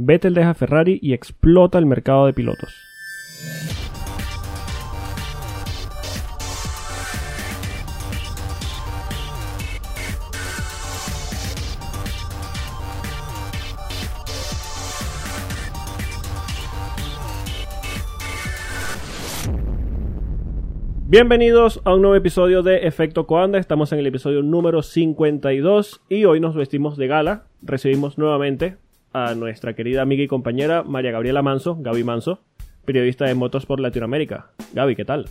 Vettel deja Ferrari y explota el mercado de pilotos. Bienvenidos a un nuevo episodio de Efecto Coanda. Estamos en el episodio número 52 y hoy nos vestimos de gala. Recibimos nuevamente a nuestra querida amiga y compañera María Gabriela Manso, Gaby Manso, periodista de Motos por Latinoamérica. Gaby, ¿qué tal?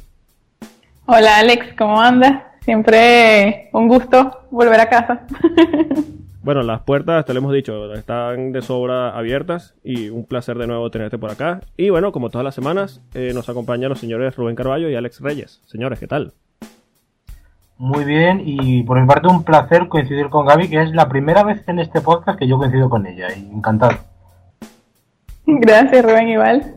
Hola Alex, ¿cómo andas? Siempre un gusto volver a casa. Bueno, las puertas, te lo hemos dicho, están de sobra abiertas y un placer de nuevo tenerte por acá. Y bueno, como todas las semanas, eh, nos acompañan los señores Rubén Carballo y Alex Reyes. Señores, ¿qué tal? Muy bien, y por mi parte un placer coincidir con Gaby, que es la primera vez en este podcast que yo coincido con ella, y encantado. Gracias Rubén, igual.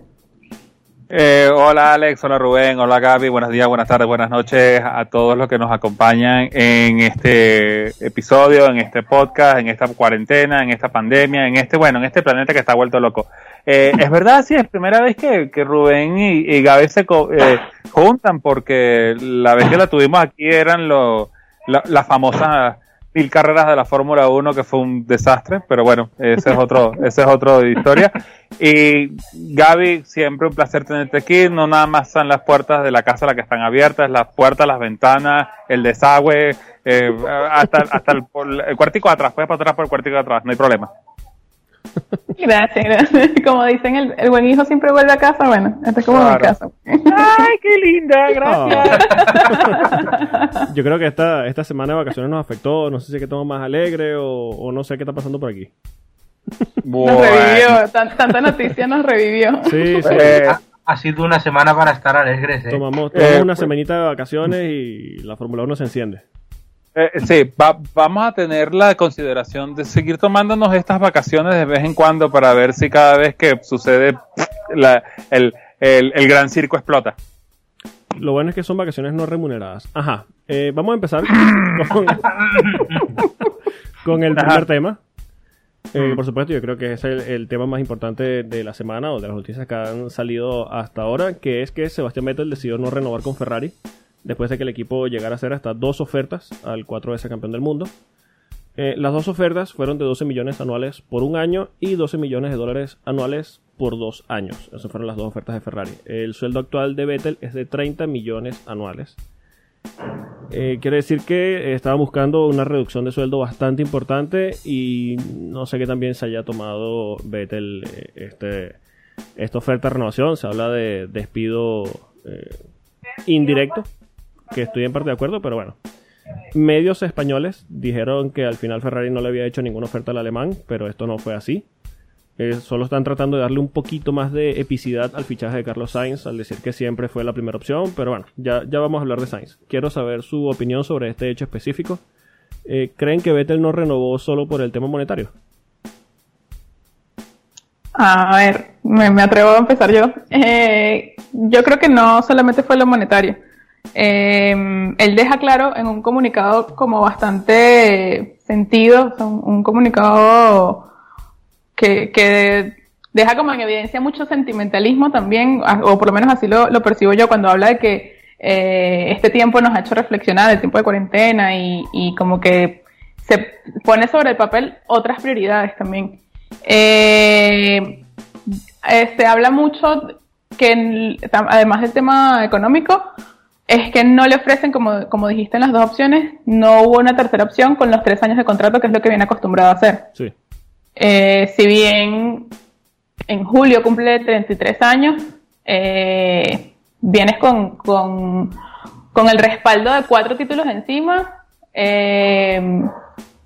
Eh, hola Alex, hola Rubén, hola Gaby, buenos días, buenas tardes, buenas noches a todos los que nos acompañan en este episodio, en este podcast, en esta cuarentena, en esta pandemia, en este, bueno, en este planeta que está vuelto loco. Eh, es verdad, sí, es primera vez que, que Rubén y, Gaby se eh, juntan porque la vez que la tuvimos aquí eran los la, famosas mil carreras de la Fórmula 1 que fue un desastre, pero bueno, ese es otro, ese es otro de historia. Y Gaby, siempre un placer tenerte aquí, no nada más están las puertas de la casa las que están abiertas, las puertas, las ventanas, el desagüe, eh, hasta, hasta el, el, cuartico atrás, puedes pasar atrás por el cuartico atrás, no hay problema. Gracias, gracias. Como dicen, el, buen hijo siempre vuelve a casa. Bueno, este es como mi casa. ¡Ay, qué linda! Gracias. Yo creo que esta, esta semana de vacaciones nos afectó. No sé si es que estamos más alegre o, no sé qué está pasando por aquí. Nos revivió. tanta noticia nos revivió. Sí, sí. Eh, ha, sido una semana para estar alegres. ¿eh? Tomamos, tomamos eh, una semanita de vacaciones y la Fórmula 1 se enciende. Eh, sí, vamos a tener la consideración de seguir tomándonos estas vacaciones de vez en cuando para ver si cada vez que sucede el, gran circo explota. Lo bueno es que son vacaciones no remuneradas. Ajá, eh, vamos a empezar con, el primer tema. Eh, por supuesto, yo creo que es el, tema más importante de la semana o de las noticias que han salido hasta ahora, que es que Sebastián Vettel decidió no renovar con Ferrari después de que el equipo llegara a hacer hasta dos ofertas al 4 veces campeón del mundo. Eh, las dos ofertas fueron de 12 millones anuales por un año y 12 millones de dólares anuales por dos años. Esas fueron las dos ofertas de Ferrari. El sueldo actual de Vettel es de 30 millones anuales. Eh, quiere decir que estaba buscando una reducción de sueldo bastante importante y no sé qué también se haya tomado Vettel eh, este, esta oferta de renovación. Se habla de despido indirecto que estoy en parte de acuerdo, pero bueno. Medios españoles dijeron que al final Ferrari no le había hecho ninguna oferta al alemán, pero esto no fue así. Eh, solo están tratando de darle un poquito más de epicidad al fichaje de Carlos Sainz al decir que siempre fue la primera opción, pero bueno, ya, ya vamos a hablar de Sainz. Quiero saber su opinión sobre este hecho específico. Eh, ¿Creen que Vettel no renovó solo por el tema monetario? A ver, me, atrevo a empezar yo. Eh, yo creo que no solamente fue lo monetario. Eh, él deja claro en un comunicado como bastante sentido, un, comunicado que, deja como en evidencia mucho sentimentalismo también, o por lo menos así lo, percibo yo cuando habla de que eh, este tiempo nos ha hecho reflexionar, el tiempo de cuarentena y, como que se pone sobre el papel otras prioridades también. Eh, se habla mucho que además del tema económico, es que no le ofrecen, como, como dijiste en las dos opciones, no hubo una tercera opción con los tres años de contrato, que es lo que viene acostumbrado a hacer. Sí. Eh, si bien en julio cumple 33 años, eh, vienes con, con, con, el respaldo de cuatro títulos encima, eh,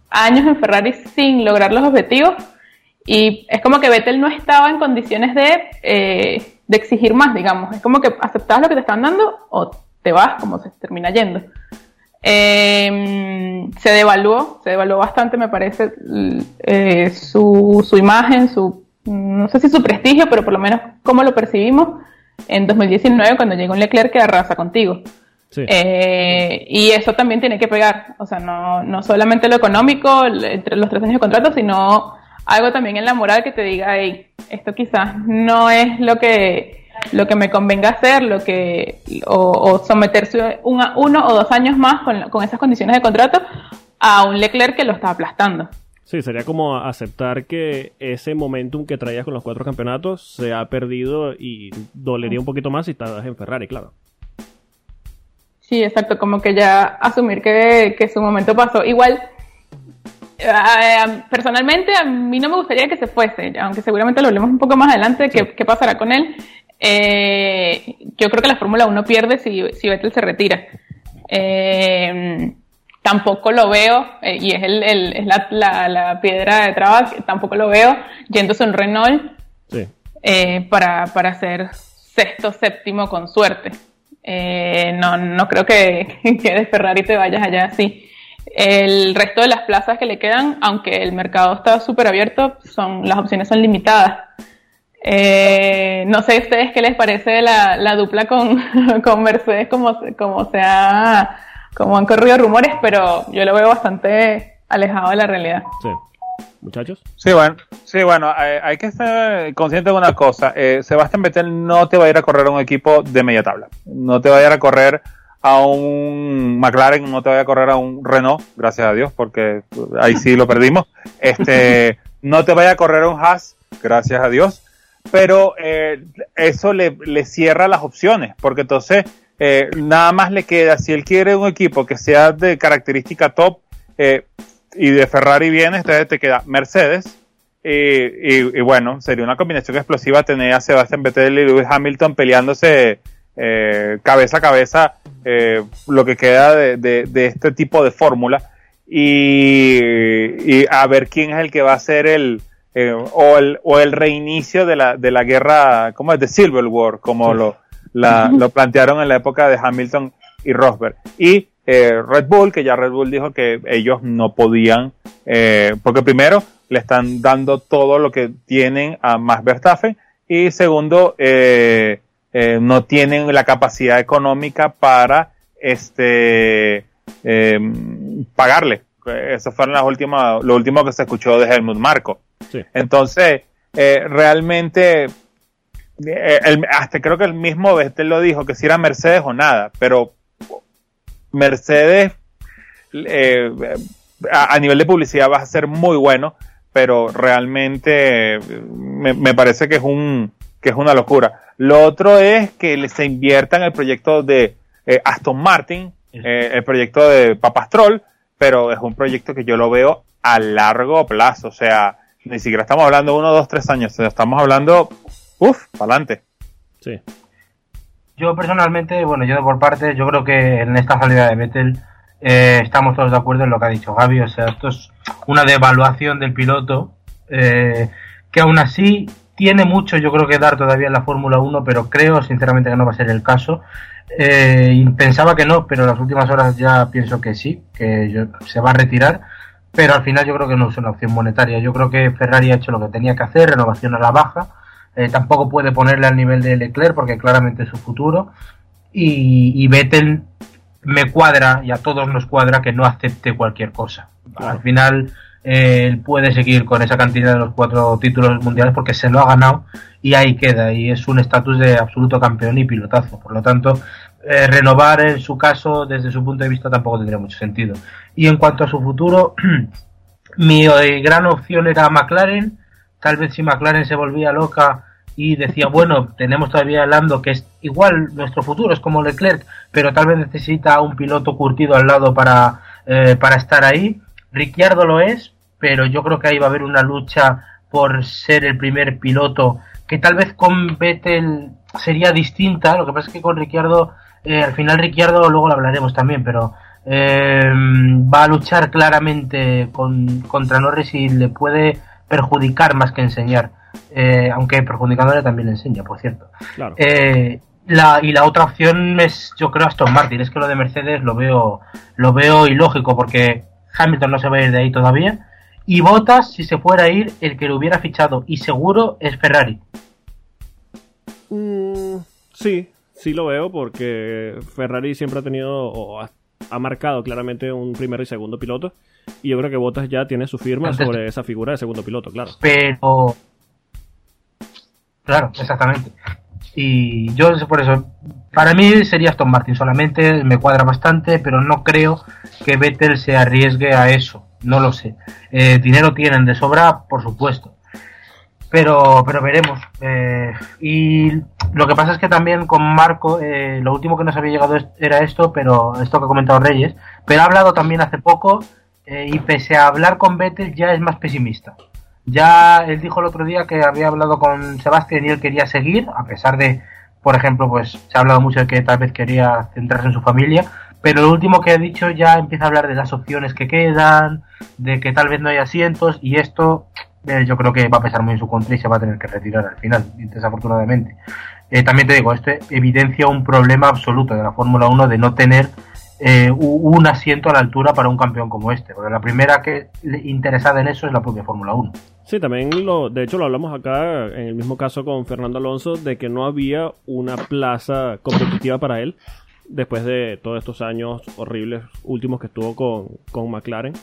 años en Ferrari sin lograr los objetivos, y es como que Vettel no estaba en condiciones de, de exigir más, digamos. Es como que aceptabas lo que te están dando o te vas, como se termina yendo. Em, se devaluó, se devaluó bastante, me parece, eh, su, su, imagen, su, no sé si su prestigio, pero por lo menos cómo lo percibimos en 2019 cuando llegó un Leclerc que arrasa contigo. Eh, y eso también tiene que pegar, o sea, no, no solamente lo económico, entre los tres años de contrato, sino algo también en la moral que te diga, hey, esto quizás no es lo que, lo que me convenga hacer, lo que, o, someterse uno o dos años más con, con esas condiciones de contrato a un Leclerc que lo está aplastando. Sí, sería como aceptar que ese momentum que traías con los cuatro campeonatos se ha perdido y dolería un poquito más si estás en Ferrari, claro. Sí, exacto, como que ya asumir que, su momento pasó. Igual, eh, personalmente a mí no me gustaría que se fuese, aunque seguramente lo hablemos un poco más adelante, qué, pasará con él. Eh, yo creo que la Fórmula 1 pierde si, si Vettel se retira. Eh, tampoco lo veo, eh, y es, el, el, es la, la, piedra de trabajo, tampoco lo veo yéndose un Renault eh, para, para ser sexto, séptimo con suerte. Eh, no, no creo que, que de Ferrari te vayas allá así. El resto de las plazas que le quedan, aunque el mercado está súper abierto, son, las opciones son limitadas. No sé a ustedes qué les parece la, la dupla con, con Mercedes, como, como se ha como han corrido rumores, pero yo lo veo bastante alejado de la realidad. Sí. Muchachos. Sí, bueno, sí, bueno, eh, hay, que estar consciente de una cosa. Eh, Sebastián Vettel no te va a ir a correr a un equipo de media tabla. No te va a ir a correr a un McLaren, no te va a correr a un Renault, gracias a Dios, porque ahí sí lo perdimos. Este, no te vaya a correr a un Haas, gracias a Dios. Pero eh, eso le, le cierra las opciones, porque entonces eh, nada más le queda, si él quiere un equipo que sea de característica top eh, y de Ferrari viene, entonces te queda Mercedes. Y, bueno, sería una combinación explosiva tener a Sebastian Vettel y Lewis Hamilton peleándose eh, cabeza a cabeza lo que queda de, este tipo de fórmula y, a ver quién es el que va a ser el, o el, o el reinicio de la, de la guerra, ¿cómo es? De Civil War, como lo, lo plantearon en la época de Hamilton y Rosberg. Y eh, Red Bull, que ya Red Bull dijo que ellos no podían, eh, porque primero le están dando todo lo que tienen a Max Verstappen y segundo, eh, no tienen la capacidad económica para este pagarle. Eso fue las últimas, lo último que se escuchó de Helmut Marco. Entonces, realmente eh, hasta creo que el mismo Vettel lo dijo, que si era Mercedes o nada, pero Mercedes eh, a, nivel de publicidad va a ser muy bueno, pero realmente me, parece que es un que es una locura. Lo otro es que se invierta en el proyecto de eh, Aston Martin, el proyecto de Papastrol, pero es un proyecto que yo lo veo a largo plazo, o sea, ni siquiera estamos hablando de uno, dos, tres años, estamos hablando Uf, para adelante. Sí. Yo personalmente, bueno, yo por parte, yo creo que en esta salida de Vettel eh, estamos todos de acuerdo en lo que ha dicho Gaby. O sea, esto es una devaluación del piloto eh, que aún así tiene mucho, yo creo que dar todavía en la Fórmula 1, pero creo sinceramente que no va a ser el caso. Eh, pensaba que no, pero en las últimas horas ya pienso que sí, que se va a retirar. Pero al final yo creo que no es una opción monetaria. Yo creo que Ferrari ha hecho lo que tenía que hacer, renovación a la baja eh, tampoco puede ponerle al nivel de Leclerc porque claramente es su futuro. Y, y, Vettel me cuadra y a todos nos cuadra que no acepte cualquier cosa. Al final eh, él puede seguir con esa cantidad de los cuatro títulos mundiales porque se lo ha ganado y ahí queda. Y es un estatus de absoluto campeón y pilotazo. Por lo tanto, eh, renovar en su caso desde su punto de vista tampoco tendría mucho sentido. Y en cuanto a su futuro, mi gran opción era McLaren Tal vez si McLaren se volvía loca y decía, bueno, tenemos todavía Lando que es igual nuestro futuro, es como Leclerc, pero tal vez necesita un piloto curtido al lado para, eh, para estar ahí. Ricciardo lo es, pero yo creo que ahí va a haber una lucha por ser el primer piloto, que tal vez con Vettel sería distinta, lo que pasa es que con Ricciardo, eh, al final Ricciardo luego lo hablaremos también, pero eh, va a luchar claramente con, contra Norris y le puede perjudicar más que enseñar, eh, aunque perjudicándole también enseña, por cierto. Eh, la, y la otra opción es, yo creo, Aston Martin. Es que lo de Mercedes lo veo, lo veo ilógico porque Hamilton no se va a ir de ahí todavía. Y Bottas, si se fuera a ir, el que lo hubiera fichado y seguro es Ferrari. Mm, sí, sí lo veo porque Ferrari siempre ha tenido o ha marcado claramente un primero y segundo piloto. Y yo creo que Bottas ya tiene su firma sobre esa figura de segundo piloto, claro. Pero Claro, exactamente. Y yo por eso, para mí sería Aston Martin solamente, me cuadra bastante, pero no creo que Vettel se arriesgue a eso, no lo sé. Eh, dinero tienen de sobra, por supuesto, pero, pero veremos. Eh, y lo que pasa es que también con Marco, eh, lo último que nos había llegado era esto, pero esto que ha comentado Reyes, pero ha hablado también hace poco y pese a hablar con Vettel ya es más pesimista. Ya él dijo el otro día que había hablado con Sebastián y él quería seguir, a pesar de, por ejemplo, pues se ha hablado mucho de que tal vez quería centrarse en su familia, pero lo último que ha dicho ya empieza a hablar de las opciones que quedan, de que tal vez no hay asientos y esto eh, yo creo que va a pesar muy en su contra y se va a tener que retirar al final, desafortunadamente. Eh, también te digo, esto evidencia un problema absoluto de la Fórmula 1 de no tener eh, un asiento a la altura para un campeón como este, porque la primera que interesada en eso es la propia Fórmula 1. Sí, también lo, de hecho lo hablamos acá en el mismo caso con Fernando Alonso de que no había una plaza competitiva para él después de todos estos años horribles últimos que estuvo con, con McLaren.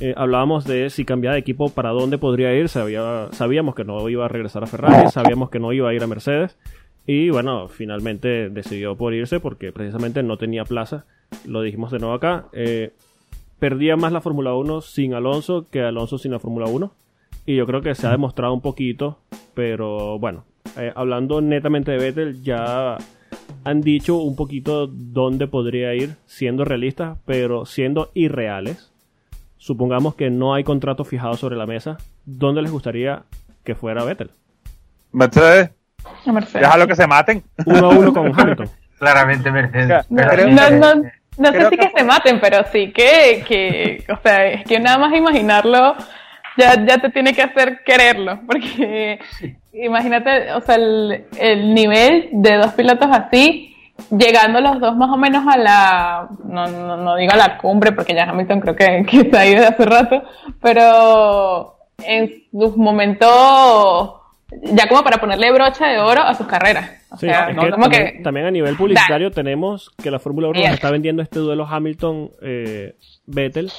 Eh, hablábamos de si cambiaba de equipo para dónde podría ir, Sabía, sabíamos que no iba a regresar a Ferrari, sabíamos que no iba a ir a Mercedes y bueno, finalmente decidió por irse porque precisamente no tenía plaza, lo dijimos de nuevo acá. Eh, perdía más la Fórmula 1 sin Alonso que Alonso sin la Fórmula 1 y yo creo que se ha demostrado un poquito, pero bueno, eh, hablando netamente de Vettel, ya han dicho un poquito dónde podría ir, siendo realistas, pero siendo irreales. Supongamos que no hay contrato fijado sobre la mesa. ¿Dónde les gustaría que fuera Vettel? Mercedes. Déjalo que se maten. Uno a uno con Hamilton. Claramente Mercedes. No, sé si que se maten, pero sí que, que, o sea, es que nada más imaginarlo ya, ya te tiene que hacer quererlo, porque imagínate, o sea, el, el, nivel de dos pilotos así, llegando los dos más o menos a la, no, no, no digo a la cumbre, porque ya Hamilton creo que, que está ahí desde hace rato, pero en sus momentos, ya como para ponerle brocha de oro a sus carreras. O sea, no, también, que, también, a nivel publicitario tenemos que la Fórmula 1 está vendiendo este duelo Hamilton-Vettel. Eh,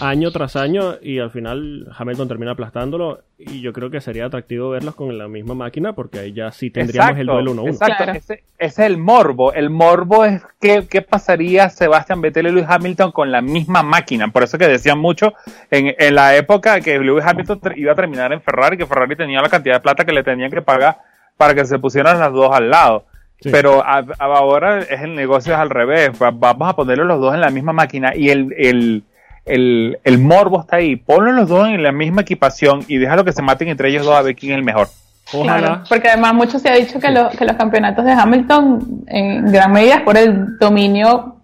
año tras año y al final Hamilton termina aplastándolo y yo creo que sería atractivo verlos con la misma máquina porque ahí ya sí tendríamos el duelo 1-1. Exacto, ese, es el morbo. El morbo es qué, qué pasaría Sebastián Vettel y Lewis Hamilton con la misma máquina. Por eso que decían mucho en, en la época que Lewis Hamilton iba a terminar en Ferrari, que Ferrari tenía la cantidad de plata que le tenían que pagar para que se pusieran las dos al lado. Pero ahora es el negocio es al revés. Vamos a ponerlos los dos en la misma máquina y el, el el, el morbo está ahí. Ponlos los dos en la misma equipación y déjalo que se maten entre ellos dos a ver quién es el mejor. Ojalá. porque además mucho se ha dicho que, que los campeonatos de Hamilton en gran medida es por el dominio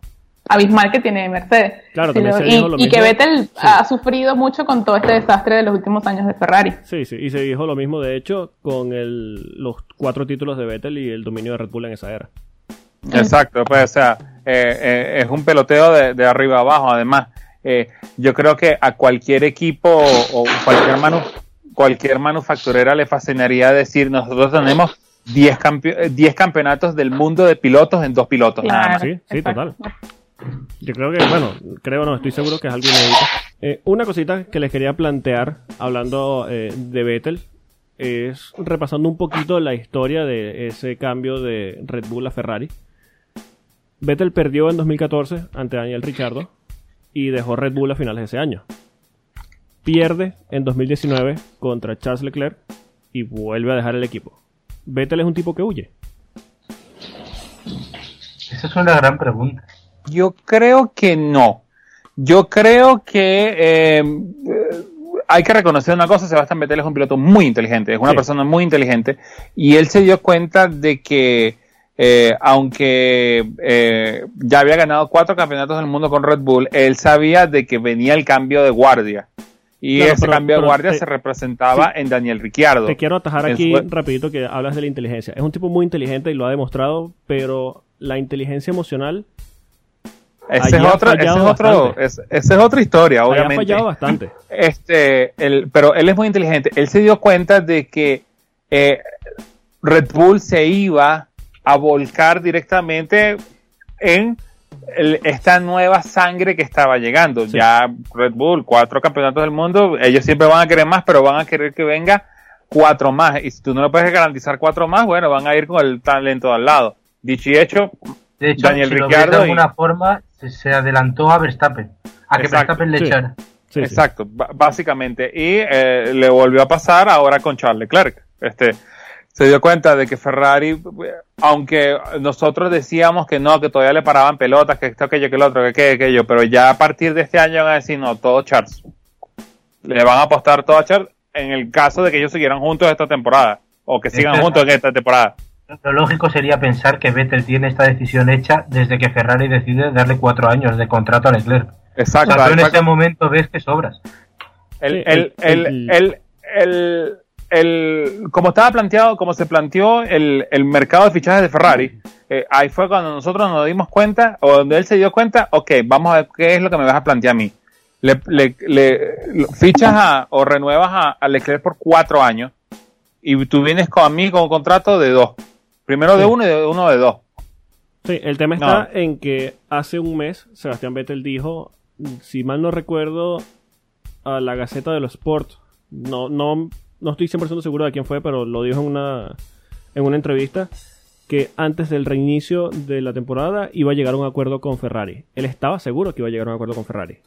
abismal que tiene Mercedes. Claro, y, que Vettel ha sufrido mucho con todo este desastre de los últimos años de Ferrari. Sí, sí, y se dijo lo mismo de hecho con el, los cuatro títulos de Vettel y el dominio de Red Bull en esa era. Exacto, pues o sea, eh, eh, es un peloteo de, de arriba abajo además. Eh, yo creo que a cualquier equipo o, cualquier, manu cualquier manufacturera le fascinaría decir, nosotros tenemos 10 campeonatos del mundo de pilotos en dos pilotos nada más. Sí, sí, total. Yo creo que, bueno, creo no, estoy seguro que es algo inédito. Eh, una cosita que les quería plantear, hablando eh, de Vettel, es repasando un poquito la historia de ese cambio de Red Bull a Ferrari. Vettel perdió en 2014 ante Daniel Ricciardo y dejó Red Bull a finales de ese año. Pierde en 2019 contra Charles Leclerc y vuelve a dejar el equipo. Vettel es un tipo que huye. Esa es una gran pregunta. Yo creo que no. Yo creo que eh, hay que reconocer una cosa, Sebastián Vettel es un piloto muy inteligente, es una persona muy inteligente y él se dio cuenta de que eh, aunque eh, ya había ganado cuatro campeonatos del mundo con Red Bull, él sabía de que venía el cambio de guardia. Y ese cambio de guardia se representaba en Daniel Ricciardo. Te quiero atajar aquí rapidito que hablas de la inteligencia. Es un tipo muy inteligente y lo ha demostrado, pero la inteligencia emocional... Ese es, otro, ese es, otro, esa es otra historia, obviamente. Ha fallado bastante. Este, el, pero él es muy inteligente. Él se dio cuenta de que eh, Red Bull se iba a volcar directamente en esta nueva sangre que estaba llegando. Ya Red Bull, cuatro campeonatos del mundo, ellos siempre van a querer más, pero van a querer que venga cuatro más. Y si tú no le puedes garantizar cuatro más, bueno, van a ir con el talento al lado. Dicho y hecho, de hecho Daniel si Ricciardo. de alguna forma se, adelantó a Verstappen. A que Verstappen le echara. Exacto, básicamente. Y eh, le volvió a pasar ahora con Charles Leclerc. Este, se dio cuenta de que Ferrari, aunque nosotros decíamos que no, que todavía le paraban pelotas, que esto, aquello, que el otro, que aquello, aquello, pero ya a partir de este año van a decir, no, todo Charles. Le van a apostar todo a Charles en el caso de que ellos siguieran juntos esta temporada, o que sigan juntos en esta temporada. Lo lógico sería pensar que Vettel tiene esta decisión hecha desde que Ferrari decide darle cuatro años de contrato a Leclerc. Exacto. en ese momento ves que sobras. El, el, el, el, el, como estaba planteado, como se planteó el, el mercado de fichajes de Ferrari, eh, ahí fue cuando nosotros nos dimos cuenta, o donde él se dio cuenta, ok, vamos a ver qué es lo que me vas a plantear a mí. Le, le, fichas a, o renuevas a, a, Leclerc por cuatro años y tú vienes con a mí con un contrato de dos. Primero de uno y de uno de dos. Sí, el tema está en que hace un mes Sebastián Vettel dijo, si mal no recuerdo, a la Gaceta de los Sports, no, no, no estoy 100% seguro de quién fue, pero lo dijo en una, en una entrevista, que antes del reinicio de la temporada iba a llegar a un acuerdo con Ferrari. Él estaba seguro que iba a llegar a un acuerdo con Ferrari.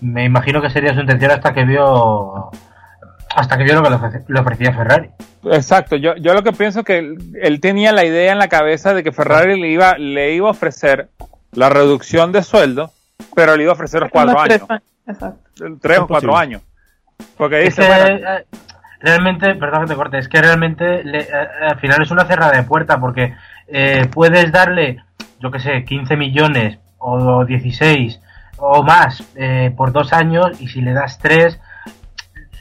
Me imagino que sería su intención hasta que vio hasta que vio lo que le ofrecía Ferrari. Exacto, yo, yo lo que pienso es que él, tenía la idea en la cabeza de que Ferrari le iba, le iba a ofrecer la reducción de sueldo, pero le iba a ofrecer los cuatro años. Tres o cuatro años. Porque dice, eh, realmente, perdón que te corte, es que realmente eh, al final es una cerrada de puerta porque eh, puedes darle, yo que sé, 15 millones o 16 o más por dos años y si le das tres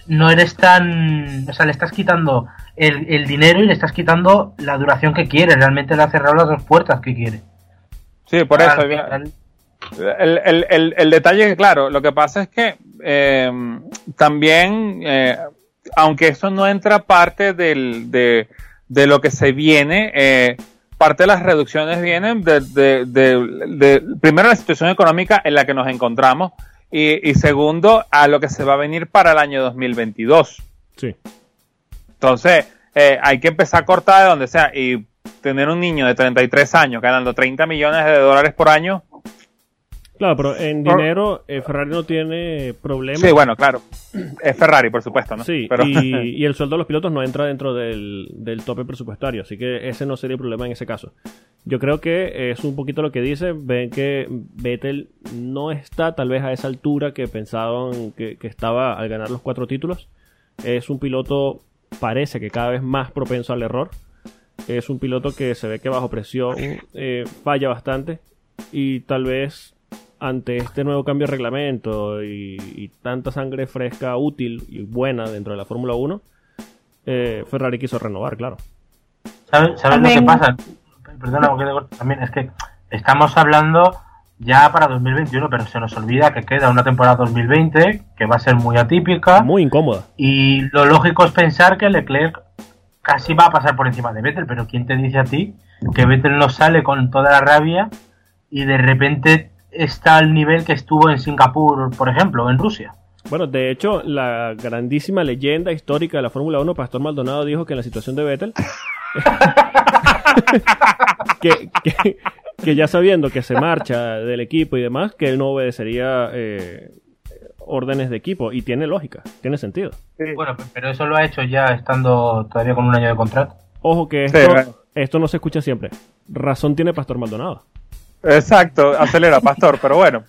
no eres tan. O sea, le estás quitando el, dinero y le estás quitando la duración que quiere. Realmente le ha cerrado las dos puertas que quiere. Sí, por eso. El, el, el, detalle es claro, lo que pasa es que eh, también, eh, aunque eso no entra parte del, de, de lo que se viene, eh, parte de las reducciones vienen de, de, de, primero la situación económica en la que nos encontramos y, segundo, a lo que se va a venir para el año 2022. Sí. Entonces, hay que empezar a cortar de donde sea. Y tener un niño de 33 años ganando 30 millones de dólares por año. Claro, pero en dinero eh, Ferrari no tiene problema. Sí, bueno, claro. Es Ferrari, por supuesto, ¿no? Sí, pero... y, el sueldo de los pilotos no entra dentro del, del tope presupuestario, así que ese no sería el problema en ese caso. Yo creo que es un poquito lo que dice. Ven que Vettel no está tal vez a esa altura que pensaban que, estaba al ganar los cuatro títulos. Es un piloto, parece que cada vez más propenso al error. Es un piloto que se ve que bajo presión eh, falla bastante. Y tal vez ante este nuevo cambio de reglamento y, tanta sangre fresca, útil y buena dentro de la Fórmula 1, eh, Ferrari quiso renovar, claro. ¿Sabes, lo que pasa? perdona porque también, es que estamos hablando ya para 2021, pero se nos olvida que queda una temporada 2020 que va a ser muy atípica. Muy incómoda. Y lo lógico es pensar que Leclerc casi va a pasar por encima de Vettel, pero ¿quién te dice a ti que Vettel no sale con toda la rabia y de repente está al nivel que estuvo en Singapur, por ejemplo, o en Rusia? Bueno, de hecho, la grandísima leyenda histórica de la Fórmula 1, Pastor Maldonado, dijo que en la situación de Vettel que, ya sabiendo que se marcha del equipo y demás, que él no obedecería eh, órdenes de equipo. Y tiene lógica, tiene sentido. Bueno, pero eso lo ha hecho ya estando todavía con un año de contrato. Ojo que esto, esto no se escucha siempre. Razón tiene Pastor Maldonado. Exacto, acelera, Pastor, pero bueno.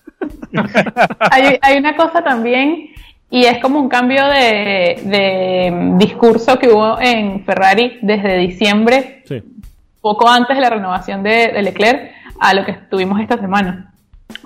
hay, hay una cosa también y es como un cambio de, discurso que hubo en Ferrari desde diciembre, poco antes de la renovación de, Leclerc, a lo que tuvimos esta semana.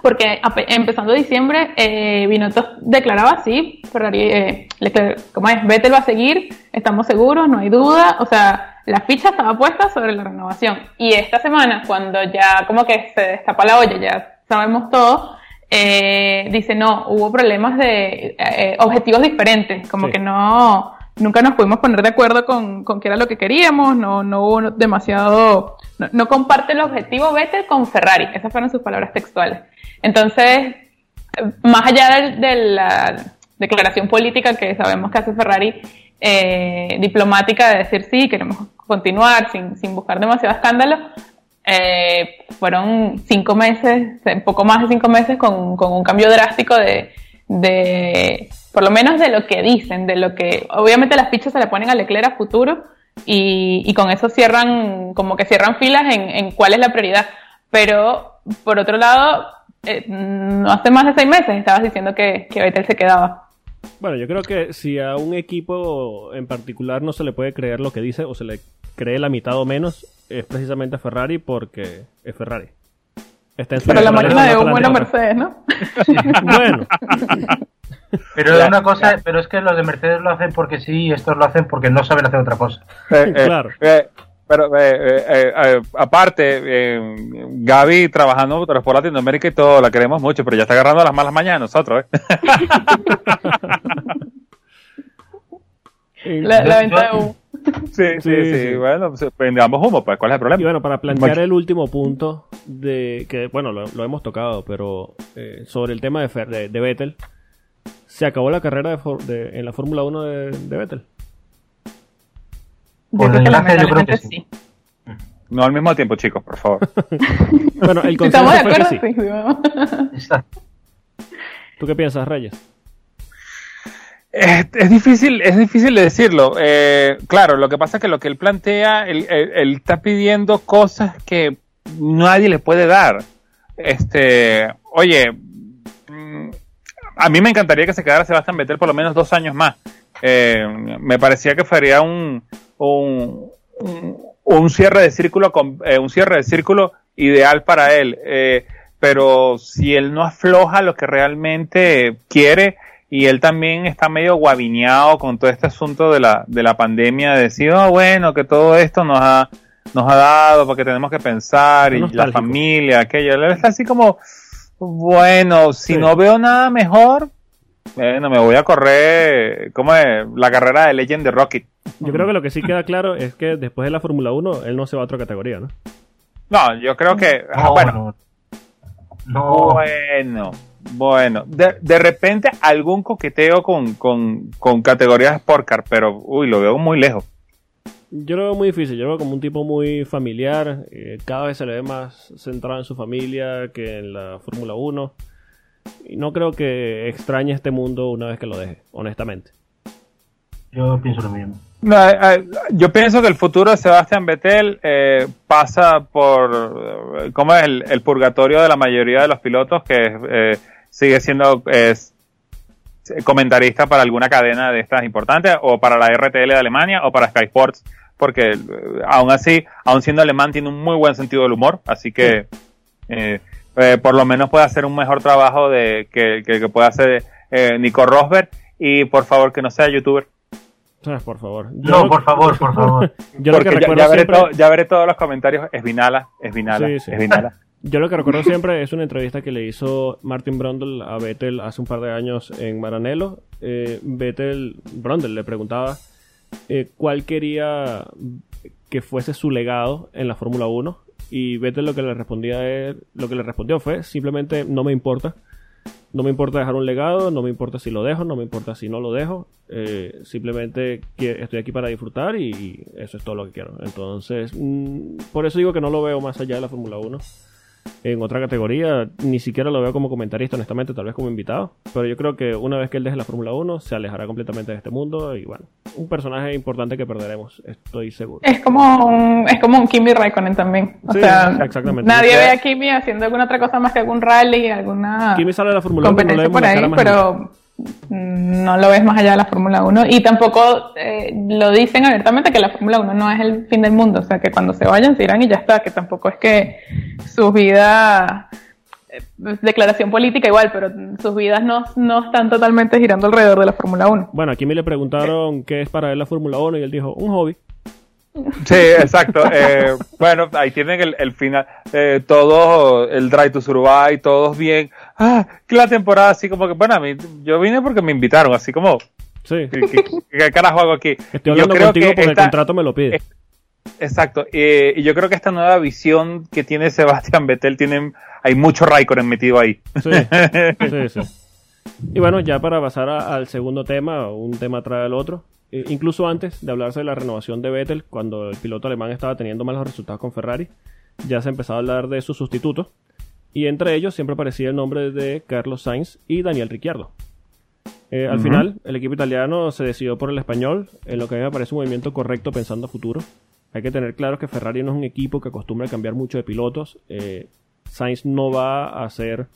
Porque empezando diciembre, eh, Binotto declaraba así, Ferrari, eh, Leclerc, ¿cómo es? Vettel va a seguir, estamos seguros, no hay duda, o sea, la ficha estaba puesta sobre la renovación. Y esta semana, cuando ya como que se destapa la olla, ya sabemos todo, eh, dice, no, hubo problemas de eh, objetivos diferentes, como que no, nunca nos pudimos poner de acuerdo con, con qué era lo que queríamos, no, no hubo demasiado, no, comparte el objetivo Vettel con Ferrari, esas fueron sus palabras textuales. Entonces, más allá de, la, declaración política que sabemos que hace Ferrari, eh, diplomática de decir sí, queremos continuar sin, sin buscar demasiado escándalo, eh, fueron cinco meses, poco más de cinco meses con, con un cambio drástico de, de, por lo menos de lo que dicen, de lo que, obviamente las fichas se le ponen a Leclerc a futuro y, y con eso cierran, como que cierran filas en, en cuál es la prioridad. Pero, por otro lado, eh, no hace más de seis meses estabas diciendo que, que Vettel se quedaba. Bueno, yo creo que si a un equipo en particular no se le puede creer lo que dice o se le cree la mitad o menos, es precisamente a Ferrari porque es Ferrari. Está en su Pero la máquina de un bueno Mercedes, ¿no? bueno. Pero es una cosa, pero es que los de Mercedes lo hacen porque sí y estos lo hacen porque no saben hacer otra cosa. Eh, eh, claro. Eh, pero aparte, Gaby trabajando por Latinoamérica y todo, la queremos mucho, pero ya está agarrando las malas mañanas nosotros. la, la venta de humo. Sí, sí, sí, Bueno, pues, vendamos humo, pues, ¿cuál es el problema? Y bueno, para plantear el último punto de que, bueno, lo, hemos tocado, pero sobre el tema de, de, de Vettel, se acabó la carrera de, en la Fórmula 1 de, de Vettel. Yo creo que sí. No al mismo tiempo, chicos, por favor. bueno, el consenso fue que sí. ¿Tú qué piensas, Reyes? Es, difícil, es difícil de decirlo. Eh, claro, lo que pasa es que lo que él plantea, él, está pidiendo cosas que nadie le puede dar. Este, oye, a mí me encantaría que se quedara Sebastián Vettel por lo menos dos años más. Eh, me parecía que sería un, un, un, cierre de círculo eh, un cierre de círculo ideal para él. Eh, pero si él no afloja lo que realmente quiere y él también está medio guavineado con todo este asunto de la, de la pandemia, de decir, oh, bueno, que todo esto nos ha, nos ha dado porque tenemos que pensar y la familia, aquello. Él está así como, bueno, si no veo nada mejor, bueno, me voy a correr, ¿cómo es? La carrera de Legend de Rocket. Yo creo que lo que sí queda claro es que después de la Fórmula 1, él no se va a otra categoría, ¿no? No, yo creo que, ah, bueno. No. Bueno, bueno. De, de repente algún coqueteo con, con, con categorías Sport Car, pero, uy, lo veo muy lejos. Yo lo veo muy difícil, yo lo veo como un tipo muy familiar, eh, cada vez se le ve más centrado en su familia que en la Fórmula 1. Y no creo que extrañe este mundo una vez que lo deje, honestamente. Yo pienso lo mismo. Eh, eh, yo pienso que el futuro de Sebastián Vettel pasa por, ¿cómo es? El, purgatorio de la mayoría de los pilotos que sigue siendo comentarista para alguna cadena de estas importantes o para la RTL de Alemania o para Sky Sports porque eh, aún así, aún siendo alemán, tiene un muy buen sentido del humor, así que eh, eh, por lo menos puede hacer un mejor trabajo de que, que, pueda hacer Nico Rosberg y por favor que no sea youtuber. Ah, por favor. no, por favor, por favor. Yo Porque ya, ya, veré todos los comentarios. Es Vinala, es Vinala, es Vinala. Yo lo que recuerdo siempre es una entrevista que le hizo Martin Brundle a Vettel hace un par de años en Maranello. Eh, Vettel, Brundle le preguntaba eh, cuál quería que fuese su legado en la Fórmula 1 y Vettel lo que le respondía lo que le respondió fue simplemente no me importa. No me importa dejar un legado no me importa si lo dejo no me importa si no lo dejo. Eh, simplemente estoy aquí para disfrutar y, eso es todo lo que quiero. Entonces mm, por eso digo que no lo veo más allá de la Fórmula 1 en otra categoría. Ni siquiera lo veo como comentarista, honestamente, tal vez como invitado. Pero yo creo que una vez que él deje la Fórmula 1, se alejará completamente de este mundo. Y bueno, un personaje importante que perderemos, estoy seguro. Es como un, es como un Kimi Raikkonen también. O sea, exactamente. nadie ve a Kimi haciendo alguna otra cosa más que algún rally, alguna. Kimi sale de la Fórmula 1, no por ahí, pero no lo ves más allá de la Fórmula 1 y tampoco eh, lo dicen abiertamente que la Fórmula 1 no es el fin del mundo, o sea que cuando se vayan se irán y ya está, que tampoco es que sus vidas, eh, declaración política igual, pero sus vidas no, no están totalmente girando alrededor de la Fórmula 1. Bueno, aquí me le preguntaron qué es para él la Fórmula 1 y él dijo, un hobby. Sí, exacto. Eh, bueno, ahí tienen el, el final, eh, todo el Drive to Survive, todos bien. Ah, que la temporada así como que, bueno, a mí, yo vine porque me invitaron, así como, sí. ¿qué, carajo hago aquí? Estoy hablando yo creo contigo porque el contrato me lo pide. Exacto, y yo creo que esta nueva visión que tiene Sebastián Vettel, tienen, hay mucho Raikkonen metido ahí. Sí, sí, sí. Y bueno, ya para pasar al segundo tema, un tema trae al otro. Eh, incluso antes de hablarse de la renovación de Vettel, cuando el piloto alemán estaba teniendo malos resultados con Ferrari, ya se empezaba a hablar de su sustituto. Y entre ellos siempre aparecía el nombre de Carlos Sainz y Daniel Ricciardo. Eh, al final, el equipo italiano se decidió por el español, en lo que a mí me parece un movimiento correcto pensando a futuro. Hay que tener claro que Ferrari no es un equipo que acostumbra a cambiar mucho de pilotos. Eh, Sainz no va a ser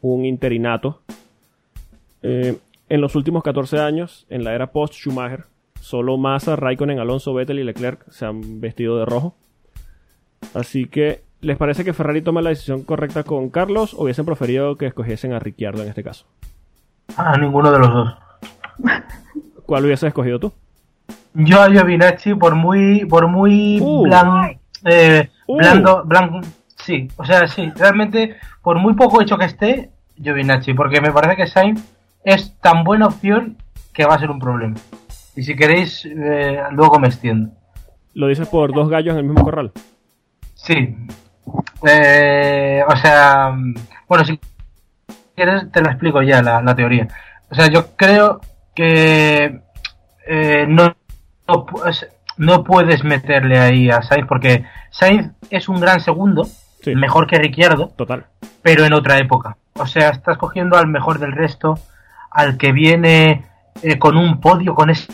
un interinato. Eh, en los últimos 14 años, en la era post-Schumacher, solo Massa, Raikkonen, Alonso, Vettel y Leclerc se han vestido de rojo. Así que, ¿les parece que Ferrari tome la decisión correcta con Carlos o hubiesen preferido que escogiesen a Ricciardo en este caso? Ah, ninguno de los dos. ¿Cuál hubieses escogido tú? Yo a Giovinacci por muy, por muy Uh. blan- eh, Uh. blando, blan- sí, o sea, sí, realmente por muy poco hecho que esté, Giovinacci, porque me parece que Sainz es tan buena opción que va a ser un problema. Y si queréis, eh, luego me extiendo. ¿Lo dices por dos gallos en el mismo corral? Sí. Eh, o sea, bueno, si quieres te lo explico ya la, la teoría. O sea, yo creo que eh, no, no, no puedes meterle ahí a Sainz porque Sainz es un gran segundo, Sí. mejor que Ricciardo, Total. pero en otra época. O sea, estás cogiendo al mejor del resto, al que viene eh, con un podio, con ese,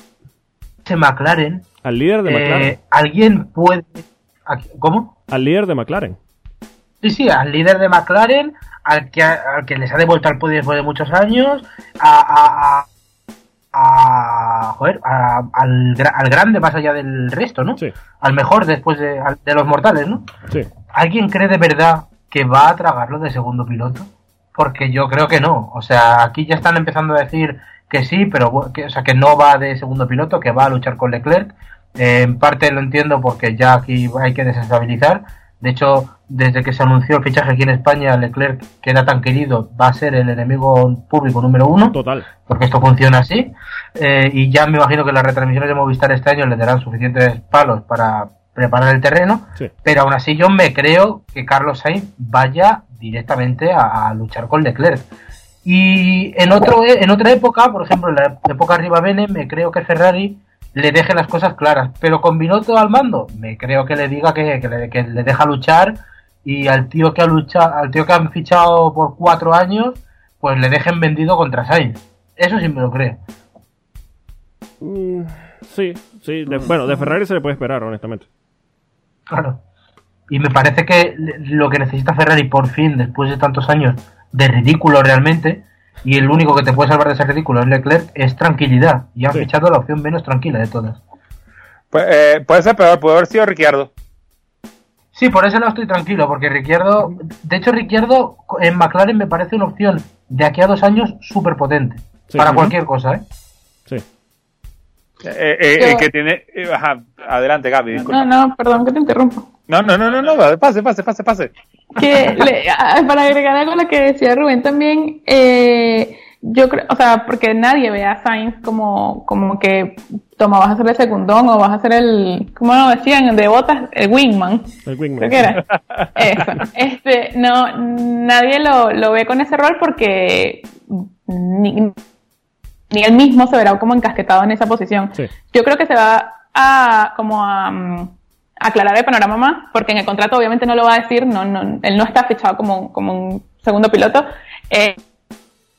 ese McLaren. Al líder de Eh, McLaren. Alguien puede... ¿Cómo? Al líder de McLaren. Sí, sí, al líder de McLaren, al que, al que les ha devuelto al podio después de muchos años, a, a, a, a- joder, a- al, al grande más allá del resto, ¿no? Sí, Al mejor después de, de los mortales, ¿no? sí. ¿Alguien cree de verdad que va a tragarlo de segundo piloto? Porque yo creo que no. O sea, aquí ya están empezando a decir que sí, pero que, o sea, que no va de segundo piloto, que va a luchar con Leclerc. Eh, en parte lo entiendo porque ya aquí hay que desestabilizar. De hecho, desde que se anunció el fichaje aquí en España, Leclerc, que era tan querido, va a ser el enemigo público número uno Total. porque esto funciona así. Eh, y ya me imagino que las retransmisiones de Movistar este año le darán suficientes palos para preparar el terreno. Sí. Pero aún así yo me creo que Carlos Sainz vaya directamente a, a luchar con Leclerc. Y en, otro, en otra época, por ejemplo, en la época Bene me creo que Ferrari le deje las cosas claras. Pero con Binotto al mando, me creo que le diga que, que le, que le deja luchar y al tío que ha luchado, al tío que han fichado por cuatro años, pues le dejen vendido contra Sainz. Eso sí me lo creo. Mm, sí, sí. de- bueno, de Ferrari se le puede esperar, honestamente. Claro. Y me parece que lo que necesita Ferrari por fin, después de tantos años de ridículo realmente, y el único que te puede salvar de ese ridículo es Leclerc, es tranquilidad. Y han Sí. fichado la opción menos tranquila de todas. Pues, eh, puede ser peor, puede haber sido Ricciardo. Sí, por eso no estoy tranquilo, porque Ricciardo, de hecho Ricciardo en McLaren me parece una opción de aquí a dos años súper potente. Sí. para cualquier cosa, ¿eh? Eh, eh, Yo- que tiene. eh, ajá, adelante, Gaby, disculpa. No, no, perdón que te interrumpo. No, no, no, no, no, pase, pase, pase, pase. que le- para agregar algo a lo que decía Rubén también, eh, yo creo, o sea, porque nadie ve a Sainz como, como que, toma, vas a ser el segundón o vas a ser el, ¿cómo lo decían? De botas, el wingman. El wingman. Creo que era. Eso. Este, no, nadie lo, lo ve con ese rol porque ni, ni él mismo se verá como encasquetado en esa posición. Sí. Yo creo que se va a como a mm, aclarar el panorama más, porque en el contrato obviamente no lo va a decir, no, no, él no está fichado como, como un segundo piloto. Eh,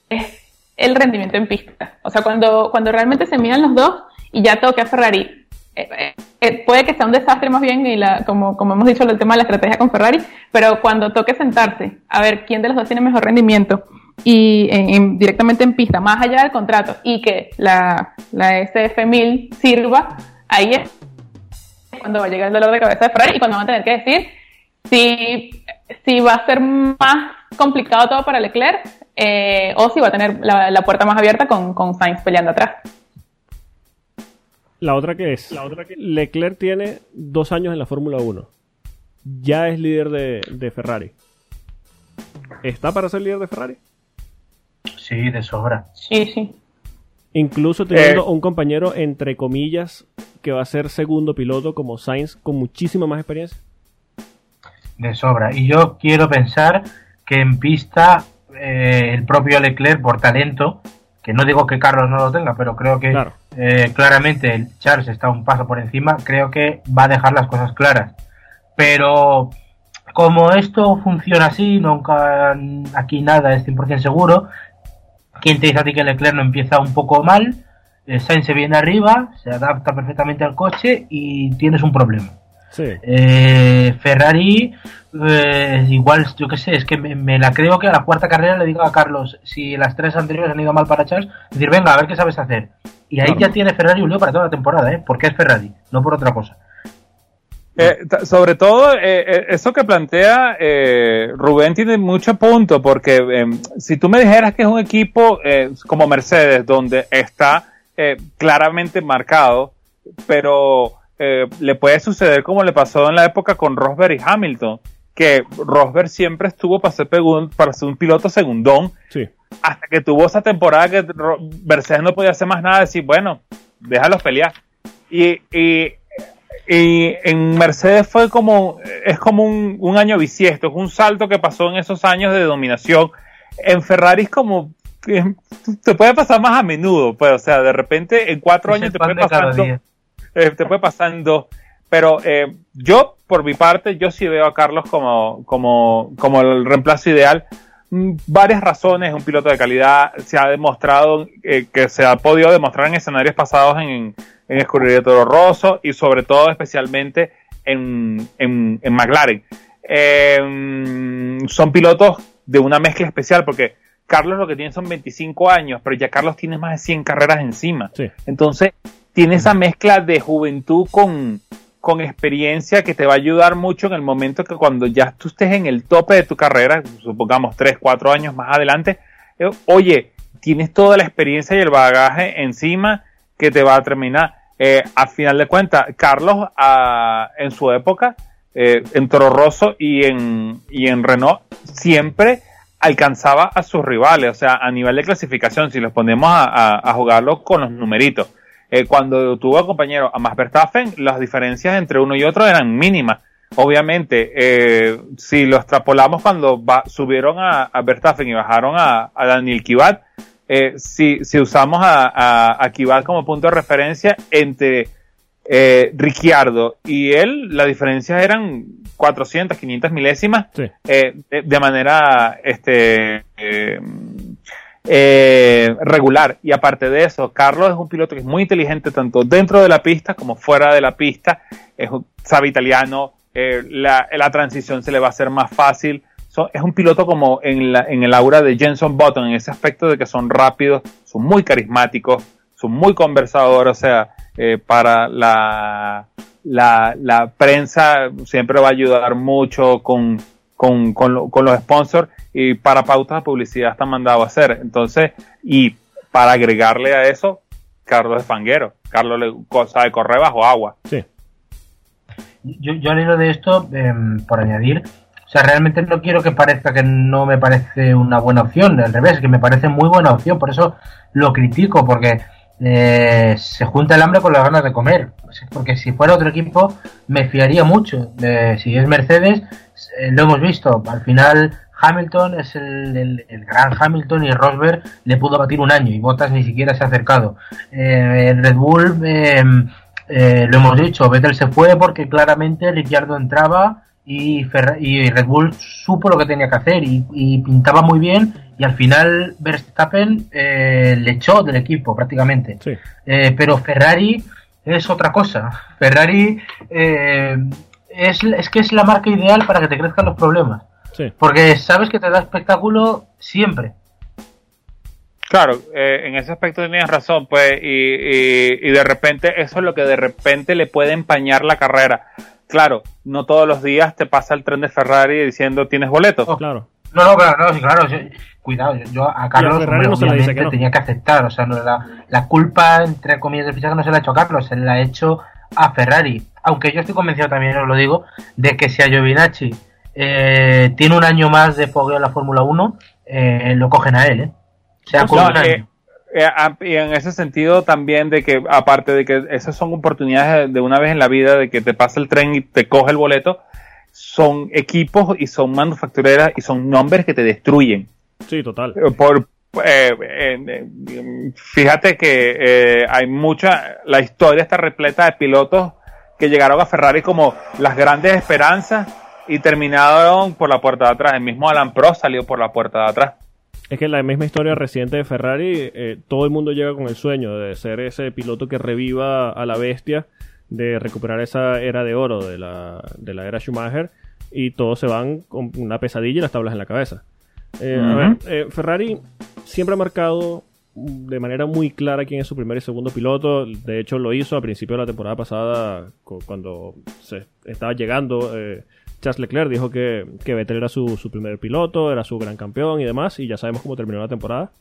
es el rendimiento en pista. O sea, cuando, cuando realmente se miran los dos y ya toque a Ferrari, eh, eh, eh, puede que sea un desastre más bien, y la, como, como hemos dicho, el tema de la estrategia con Ferrari, pero cuando toque sentarse a ver quién de los dos tiene mejor rendimiento y en- en- directamente en pista, más allá del contrato, y que la, la SF1000 sirva, ahí es cuando va a llegar el dolor de cabeza de Ferrari y cuando van a tener que decir si, si va a ser más complicado todo para Leclerc eh, o si va a tener la, la puerta más abierta con, con Sainz peleando atrás. La otra que es, Leclerc tiene dos años en la Fórmula 1. Ya es líder de, de Ferrari. ¿Está para ser líder de Ferrari? Sí, de sobra. Sí, sí. Incluso teniendo Eh. un compañero, entre comillas, que va a ser segundo piloto como Sainz con muchísima más experiencia. De sobra. Y yo quiero pensar que en pista eh, el propio Leclerc por talento, que no digo que Carlos no lo tenga, pero creo que eh, claramente el Charles está un paso por encima, creo que va a dejar las cosas claras. Pero como esto funciona así, nunca aquí nada es 100% seguro, quien te dice a ti que Leclerc no empieza un poco mal, eh, Sainz se viene arriba, se adapta perfectamente al coche y tienes un problema. Eh, Ferrari, eh, igual, yo qué sé, es que me, la creo que a la cuarta carrera le digo a Carlos, si las tres anteriores han ido mal para Charles, decir, venga, a ver qué sabes hacer. Y ahí ya tiene Ferrari un lío para toda la temporada, ¿eh? Porque es Ferrari, no por otra cosa. Eh, sobre todo, eso que plantea Rubén tiene mucho punto, porque em, si tú me dijeras que es un equipo como Mercedes, donde está claramente marcado, pero eh, le puede suceder como le pasó en la época con Rosberg y Hamilton, que Rosberg siempre estuvo para ser, para ser un piloto segundón, hasta que tuvo esa temporada que Mercedes no podía hacer más nada, decir, bueno, déjalos pelear. Y, y, en Mercedes fue como, es como un, un año bisiesto, es un salto que pasó en esos años de dominación. En Ferrari es como, te puede pasar más a menudo, pues, o sea, de repente en cuatro años te puede pasar eh, te puede pasando. Pero eh, yo, por mi parte, yo sí veo a Carlos como, como, como el reemplazo ideal. Mm, varias razones, un piloto de calidad, se ha demostrado eh, que se ha podido demostrar en escenarios pasados en, en Escurriría Toro Rosso y sobre todo especialmente en, en, en McLaren. son pilotos de una mezcla especial porque Carlos lo que tiene son 25 años, pero ya Carlos tiene más de 100 carreras encima. Entonces, tiene esa mezcla de juventud con, con experiencia que te va a ayudar mucho en el momento que cuando ya tú estés en el tope de tu carrera, supongamos 3, 4 años más adelante, eh, oye, tienes toda la experiencia y el bagaje encima que te va a terminar. Eh, al final de cuentas, Carlos ah, en su época, eh, en Toro Rosso y en, y en Renault, siempre alcanzaba a sus rivales, o sea, a nivel de clasificación, si los ponemos a, a jugarlo con los numeritos. Eh, cuando tuvo compañero a Max Verstappen, las diferencias entre uno y otro eran mínimas. Obviamente, eh, si lo extrapolamos cuando subieron a, Verstappen y bajaron a, Daniel Kivat, eh, si, si, usamos a, a, Kivat como punto de referencia entre Ricciardo y él, las diferencias eran 400, 500 milésimas de, manera este, eh, regular. Y aparte de eso, Carlos es un piloto que es muy inteligente tanto dentro de la pista como fuera de la pista. Es sabe italiano, eh, la, transición se le va a hacer más fácil. Es un piloto como en, la, en el aura de Jenson Button, en ese aspecto de que son rápidos, son muy carismáticos, son muy conversadores, o sea, eh, para la, la, la, prensa siempre va a ayudar mucho con, con, con, con los sponsors y para pautas de publicidad están mandado a hacer. Entonces, y para agregarle a eso, Carlos es fanguero. Carlos le sabe correr bajo agua. Sí. Yo, yo al hilo de esto, em, por añadir, sea, realmente no quiero que parezca que no me parece una buena opción, al revés, que me parece muy buena opción, por eso lo critico, porque eh, se junta el hambre con las ganas de comer. Porque si fuera otro equipo, me fiaría mucho. de si es Mercedes, eh, lo hemos visto, al final Hamilton es el, gran Hamilton y Rosberg le pudo batir un año y Bottas ni siquiera se ha acercado. Eh, Red Bull, eh, lo hemos dicho, Vettel se fue porque claramente Ricciardo entraba y, y Red Bull supo lo que tenía que hacer y, pintaba muy bien y al final Verstappen eh, le echó del equipo prácticamente. pero Ferrari es otra cosa. Ferrari es, es que es la marca ideal para que te crezcan los problemas. Porque sabes que te da espectáculo siempre. Claro, eh, en ese aspecto tenías razón, pues, y, de repente eso es lo que de repente le puede empañar la carrera. Claro, no todos los días te pasa el tren de Ferrari diciendo tienes boleto. Oh, claro. No, no, claro, no, claro, cuidado, yo a Carlos obviamente tenía que aceptar, o sea, no, la, la culpa, entre comillas, del fichaje no se la ha hecho a Carlos, se la ha hecho a Ferrari. Aunque yo estoy convencido también, os lo digo, de que si a Giovinacci eh, tiene un año más de fogueo en la Fórmula 1, eh, lo cogen a él, ¿eh? O sea, eh, y en ese sentido también de que, aparte de que esas son oportunidades de una vez en la vida, de que te pasa el tren y te coge el boleto, son equipos y son manufactureras y son nombres que te destruyen. Sí, total. Por, fíjate que hay mucha, la historia está repleta de pilotos que llegaron a Ferrari como las grandes esperanzas y terminaron por la puerta de atrás. El mismo Alan Prost salió por la puerta de atrás. Es que la misma historia reciente de Ferrari, eh, todo el mundo llega con el sueño de ser ese piloto que reviva a la bestia, de recuperar esa era de oro de la, de la era Schumacher, y todos se van con una pesadilla y las tablas en la cabeza. Eh, a ver, eh, Ferrari siempre ha marcado de manera muy clara quién es su primer y segundo piloto. De hecho, lo hizo a principio de la temporada pasada, cuando se estaba llegando. Charles Leclerc dijo que, que Vettel era su, primer piloto, era su gran campeón y demás, y ya sabemos cómo terminó la temporada.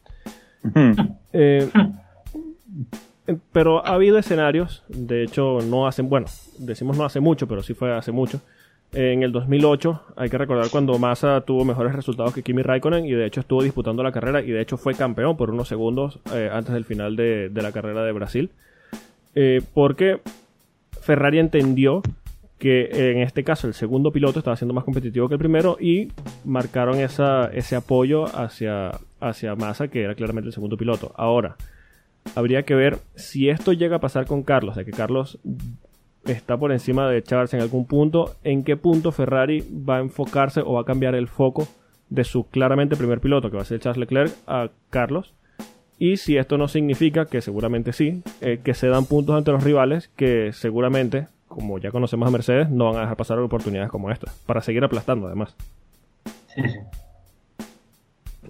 Eh, pero ha habido escenarios, de hecho no hacen, bueno, decimos no hace mucho, pero sí fue hace mucho. En el 2008 hay que recordar cuando Massa tuvo mejores resultados que Kimi Raikkonen y de hecho estuvo disputando la carrera y de hecho fue campeón por unos segundos eh, antes del final de, la carrera de Brasil. Eh, porque Ferrari entendió que en este caso el segundo piloto estaba siendo más competitivo que el primero y marcaron esa, ese apoyo hacia, hacia Massa, que era claramente el segundo piloto. Ahora, habría que ver si esto llega a pasar con Carlos, de que Carlos está por encima de Charles en algún punto, en qué punto Ferrari va a enfocarse o va a cambiar el foco de su claramente primer piloto, que va a ser Charles Leclerc, a Carlos. Y si esto no significa, que seguramente sí, eh, que se dan puntos ante los rivales, que seguramente como ya conocemos a Mercedes, no van a dejar pasar oportunidades como esta, para seguir aplastando además. Sí, sí.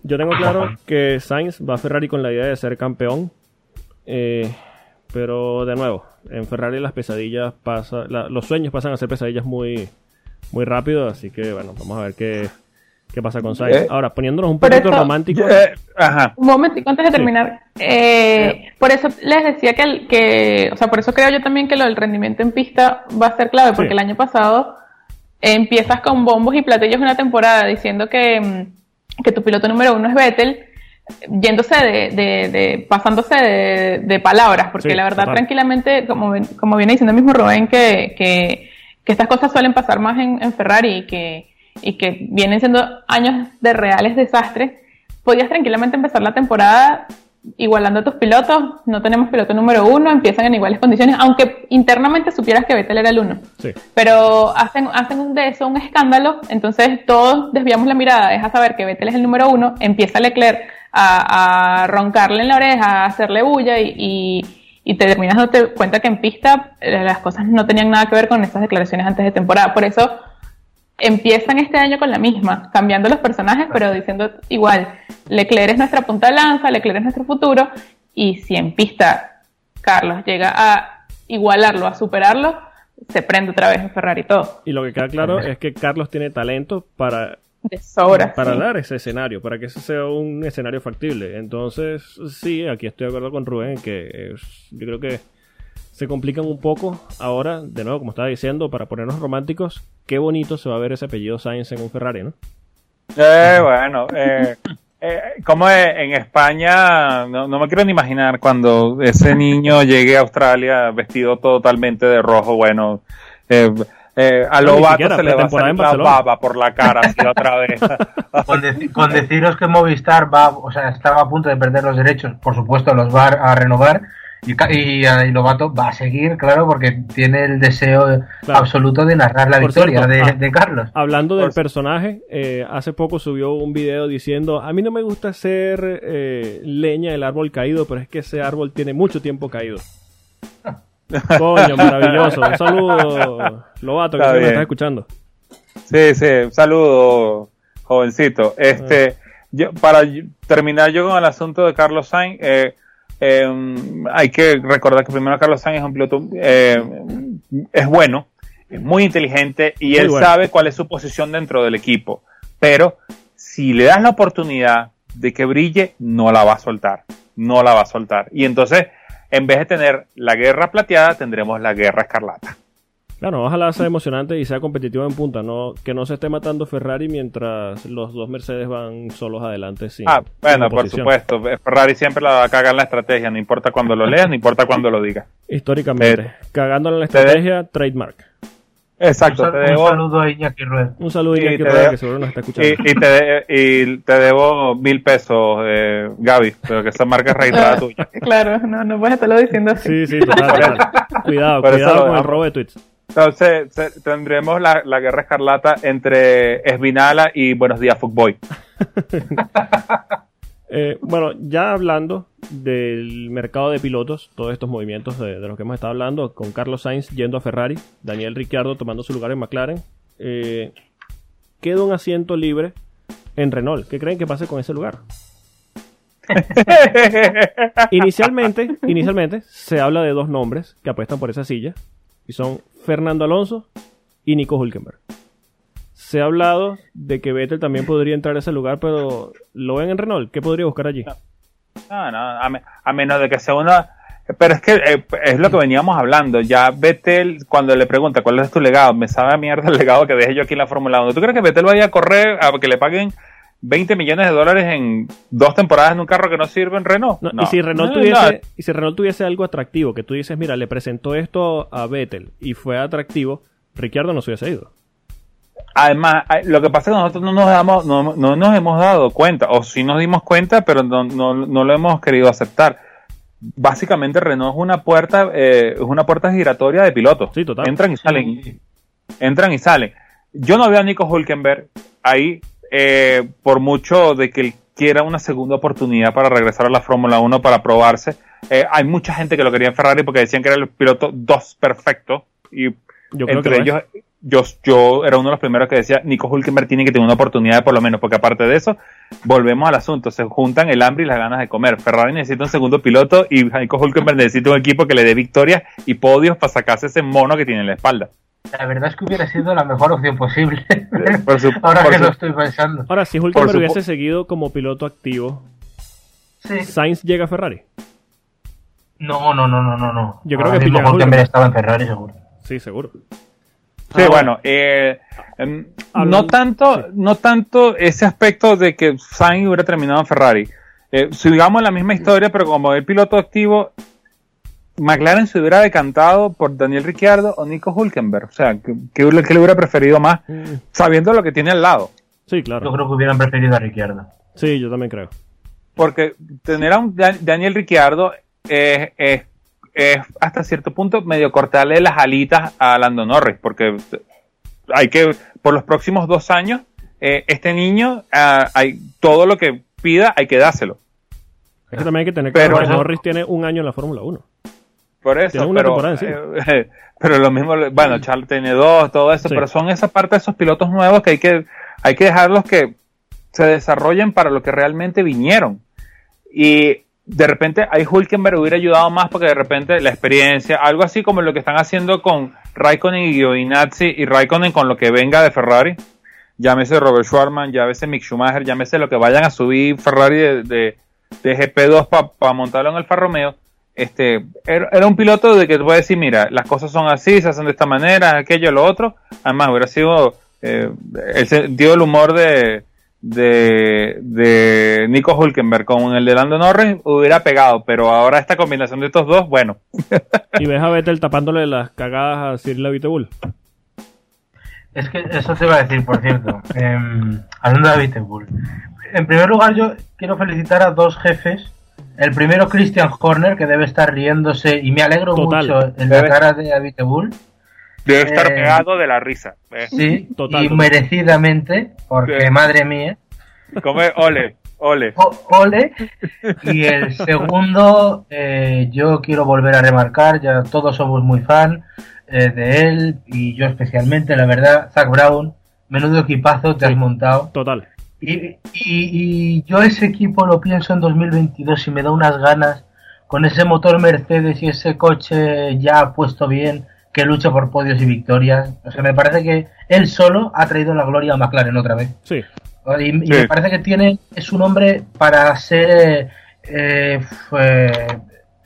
Yo tengo claro que Sainz va a Ferrari con la idea de ser campeón, eh, pero de nuevo, en Ferrari las pesadillas pasan, los sueños pasan a ser pesadillas muy, muy rápido, así que bueno, vamos a ver qué, qué pasa con Sainz. Eh, Ahora, poniéndonos un poquito románticos. Eh, un momentico antes de terminar. Eh, por eso les decía que, que, o sea, por eso creo yo también que lo del rendimiento en pista va a ser clave, porque el año pasado empiezas con bombos y platillos una temporada diciendo que, mm, que tu piloto número uno es Vettel yéndose de, de, pasándose de, palabras, porque la verdad, tranquilamente, como, como viene diciendo el mismo Rubén, que, que, que estas cosas suelen pasar más en, en Ferrari y que, y que vienen siendo años de reales desastres, podías tranquilamente empezar la temporada igualando a tus pilotos, no tenemos piloto número uno, empiezan en iguales condiciones, aunque internamente supieras que Vettel era el uno. Pero hacen, hacen de eso un escándalo, entonces todos desviamos la mirada, deja saber que Vettel es el número uno, empieza Leclerc a, roncarle en la oreja, a hacerle bulla y, y, te terminas dándote cuenta que en pista eh, las cosas no tenían nada que ver con esas declaraciones antes de temporada. Por eso empiezan este año con la misma, cambiando los personajes, pero diciendo igual, Leclerc es nuestra punta de lanza, Leclerc es nuestro futuro, y si en pista Carlos llega a igualarlo, a superarlo, se prende otra vez en Ferrari todo. Y lo que queda claro es que Carlos tiene talento para para dar ese escenario, para que ese sea un escenario factible. Entonces, sí, aquí estoy de acuerdo con Rubén, que yo creo que se complican un poco. Ahora, de nuevo, como estaba diciendo, para ponernos románticos, qué bonito se va a ver ese apellido Sainz en un Ferrari, ¿no? Eh, bueno, eh, eh, como en España, no, me quiero ni imaginar cuando ese niño llegue a Australia vestido totalmente de rojo, bueno, eh, eh, a Lobato se le va a salir la baba por la cara así otra vez. con, deciros que Movistar va, o sea, estaba a punto de perder los derechos, por supuesto los va a renovar y, y, Lobato va a seguir, claro, porque tiene el deseo absoluto de narrar la victoria ah, de, Carlos. Hablando del personaje, eh, hace poco subió un video diciendo, a mí no me gusta ser eh, leña del árbol caído, pero es que ese árbol tiene mucho tiempo caído. Coño, maravilloso. Un saludo, Lobato, que me estás escuchando. Sí, sí, un saludo, jovencito. Este, yo, para terminar yo con el asunto de Carlos Sainz, eh, eh, hay que recordar que primero Carlos Sainz es un piloto, eh, es bueno, es muy inteligente y él sabe cuál es su posición dentro del equipo. Pero si le das la oportunidad de que brille, no la va a soltar. No la va a soltar. Y entonces, en vez de tener la guerra plateada, tendremos la guerra escarlata. Claro, ojalá sea emocionante y sea competitivo en punta, no que no se esté matando Ferrari mientras los dos Mercedes van solos adelante. Sin, ah, bueno, por supuesto. Ferrari siempre la va a cagar en la estrategia, no importa cuando lo leas, no importa cuando lo diga. Históricamente, eh, cagando en la estrategia, trademark. Exacto, un, te un debo, saludo a Iñaki Rued. Un saludo a Iñaki Rueda, que seguro nos está escuchando. y, y te, de- y te debo mil pesos, eh, Gaby, pero que esa marca es registrada tuya. Claro, no, no puedes estarlo diciendo así. Sí, sí, total, total. Cuidado, cuidado con el robo de tweets. Entonces tendremos la, la guerra escarlata entre Esvinala y Buenos Días Footboy. Eh, bueno, ya hablando del mercado de pilotos, todos estos movimientos de, de los que hemos estado hablando, con Carlos Sainz yendo a Ferrari, Daniel Ricciardo tomando su lugar en McLaren, eh, queda un asiento libre en Renault. ¿Qué creen que pase con ese lugar? Inicialmente, inicialmente se habla de dos nombres que apuestan por esa silla y son Fernando Alonso y Nico Hulkenberg. Se ha hablado de que Vettel también podría entrar a ese lugar, pero ¿lo ven en Renault? ¿Qué podría buscar allí? No, no, a, me- a menos de que sea una... Pero es que eh, es lo que veníamos hablando. Ya Vettel, cuando le pregunta cuál es tu legado, me sabe a mierda el legado que dejé yo aquí en la Fórmula 1. ¿Tú crees que Vettel vaya a correr a que le paguen 20 millones de dólares en dos temporadas en un carro que no sirve en Renault? No, No. Y si Renault No, tuviese, y si Renault tuviese algo atractivo, que tú dices, mira, le presentó esto a Vettel y fue atractivo, Ricciardo no se hubiese ido. Además, lo que pasa es que nosotros no nos, damos, no, no nos hemos dado cuenta, o sí nos dimos cuenta, pero no, no, no lo hemos querido aceptar. Básicamente Renault es una puerta, eh, es una puerta giratoria de pilotos. Sí, total. Entran y salen. Entran y salen. Yo no veo a Nico Hulkenberg ahí, eh, por mucho de que él quiera una segunda oportunidad para regresar a la Fórmula 1 para probarse. Eh, hay mucha gente que lo quería en Ferrari porque decían que era el piloto 2 perfecto. Y Yo entre ellos, yo, yo era uno de los primeros que decía, Nico Hulkenberg tiene que tener una oportunidad por lo menos, porque aparte de eso, volvemos al asunto, se juntan el hambre y las ganas de comer. Ferrari necesita un segundo piloto y Nico Hulkenberg necesita un equipo que le dé victorias y podios para sacarse ese mono que tiene en la espalda. La verdad es que hubiera sido la mejor opción posible. Por su- Ahora por que su- lo estoy pensando. Ahora, si Hulkenberg hubiese seguido como piloto activo, Sí. Sainz llega a Ferrari. No, no, no, no, no. no. Yo creo Ahora que mismo Hulkenberg estaba en Ferrari, seguro. Sí, seguro. Sí, bueno, eh, em, no tanto, sí. no tanto ese aspecto de que Sainz hubiera terminado en Ferrari. Eh, sigamos la misma historia, pero como el piloto activo, McLaren se hubiera decantado por Daniel Ricciardo o Nico Hulkenberg. O sea, que, que, le hubiera preferido más, Mm, sabiendo lo que tiene al lado. Sí, Yo claro. creo que hubieran preferido a Ricciardo. Sí, yo también creo. Porque tener a un Dan- Daniel Ricciardo es, es- es hasta cierto punto medio cortarle las alitas a Lando Norris, porque hay que, por los próximos dos años, eh, este niño, ah, hay, todo lo que pida hay que dárselo. Es que también hay que tener Pero claro que eso- Norris tiene un año en la Fórmula 1. Por eso, una pero, temporada eh, pero lo mismo, bueno, Charles tiene dos, todo eso, Sí. pero son esa parte de esos pilotos nuevos que hay que, hay que dejarlos que se desarrollen para lo que realmente vinieron. Y de repente ahí Hulkenberg hubiera ayudado más porque de repente la experiencia, algo así como lo que están haciendo con Raikkonen y Giovinazzi y Raikkonen con lo que venga de Ferrari. Llámese Robert Schwarman, llámese Mick Schumacher, llámese lo que vayan a subir Ferrari de, de, de GP2 para montarlo en el Alfa Romeo. Este, era, era un piloto de que tú puedes decir, mira, las cosas son así, se hacen de esta manera, aquello, lo otro. Además, hubiera sido eh, el sentido del humor de, de, de Nico Hulkenberg con el de Lando Norris hubiera pegado, pero ahora esta combinación de estos dos, bueno, Y ves a Vettel tapándole las cagadas a Cyril Bull. Es que eso te iba a decir, por cierto. Em, hablando de. En primer lugar, yo quiero felicitar a dos jefes. El primero, Christian Horner, que debe estar riéndose, y me alegro Total. mucho en la cara de Abitebul. debe estar Eh, pegado de la risa. ¿eh? Sí, Total, y merecidamente, porque Sí. madre mía. Como ole, ole. O- ole. Y el segundo, eh, yo quiero volver a remarcar, ya todos somos muy fan eh, de él, y yo especialmente, la verdad, Zach Brown, menudo equipazo te Sí. has montado. Total. Y, y- y yo ese equipo lo pienso en 2022 y me da unas ganas con ese motor Mercedes y ese coche ya puesto bien que lucha por podios y victorias. O sea, me parece que él solo ha traído la gloria a McLaren otra vez. Sí. Y, y Sí. me parece que tiene es un hombre para ser eh, fue-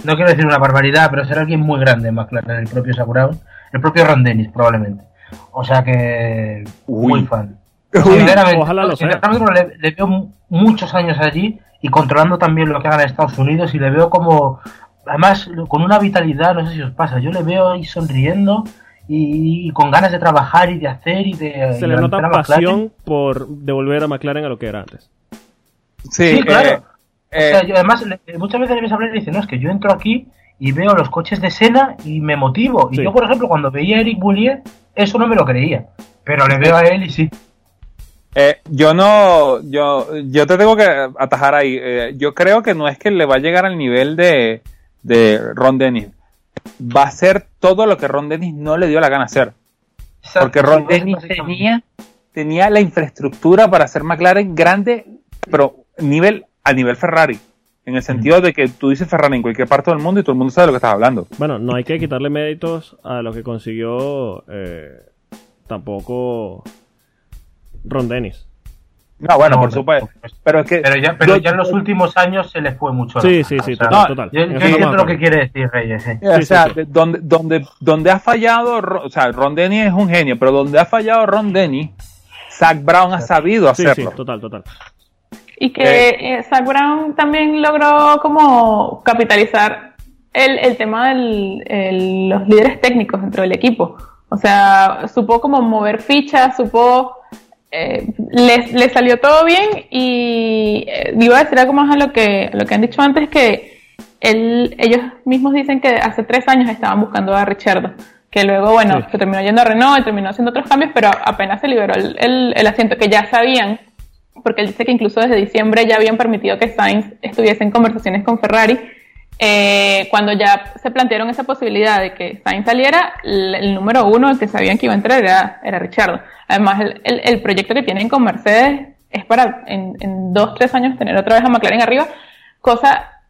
no quiero decir una barbaridad, pero ser alguien muy grande en McLaren, el propio Sakuraun, el propio Ron Dennis probablemente. O sea que muy Uy. fan. Sinceramente, ojalá lo sea. le, le veo mu- muchos años allí y controlando también lo que hagan en Estados Unidos y le veo como, además, con una vitalidad, no sé si os pasa, yo le veo ahí sonriendo y, con ganas de trabajar y de hacer y de... Se le nota pasión por devolver a McLaren a lo que era antes. Sí, claro. Eh, además, muchas veces debes hablar y dice, no, es que yo entro aquí y veo los coches de Sena y me motivo. Y yo, por ejemplo, cuando veía a Eric Boulier, eso no me lo creía. Pero le veo a él y sí. Eh, yo no, yo, yo te tengo que atajar ahí. Eh, yo creo que no es que le va a llegar al nivel de, de Ron Dennis. Va a ser todo lo que Ron Dennis no le dio la gana hacer. Porque Ron Dennis tenía, tenía la infraestructura para hacer McLaren grande, pero nivel, a nivel Ferrari. En el sentido de que tú dices Ferrari en cualquier parte del mundo y todo el mundo sabe de lo que estás hablando. Bueno, no hay que quitarle méritos a lo que consiguió eh, tampoco Ron Dennis. No, bueno, por supuesto. Pero, es que pero, ya, pero ya en los últimos años se le fue mucho. Sí, sí, sí, total. total. Yo, entiendo lo que quiere decir Reyes. o sea, donde, donde, donde ha fallado, o sea, Ron Dennis es un genio, pero donde ha fallado Ron Dennis, Zach Brown ha sabido hacerlo. Sí, sí, total, total. Y que eh, eh, Zach Brown también logró como capitalizar el, el tema de los líderes técnicos dentro del equipo. O sea, supo como mover fichas, supo eh, les, salió todo bien y eh, iba a decir algo más a lo que, lo que han dicho antes, que ellos mismos dicen que hace tres años estaban buscando a Richard, que luego, bueno, se terminó yendo a Renault, terminó haciendo otros cambios, pero apenas se liberó el, el, asiento que ya sabían, porque él dice que incluso desde diciembre ya habían permitido que Sainz estuviese en conversaciones con Ferrari. Eh, cuando ya se plantearon esa posibilidad de que Sainz saliera, el, número uno, el que sabían que iba a entrar era, era Richard. Además, el, proyecto que tienen con Mercedes es para en, dos, tres años tener otra vez a McLaren arriba, cosa,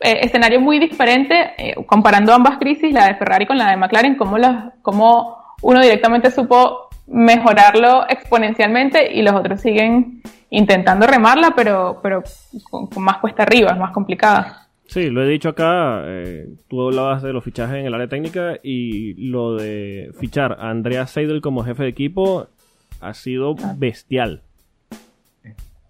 eh, escenario muy diferente, eh, comparando ambas crisis, la de Ferrari con la de McLaren, cómo, los, cómo uno directamente supo mejorarlo exponencialmente y los otros siguen intentando remarla, pero, pero con, más cuesta arriba, más complicada. Sí, lo he dicho acá, eh, tú hablabas de los fichajes en el área técnica y lo de fichar a Andrea Seidel como jefe de equipo ha sido bestial.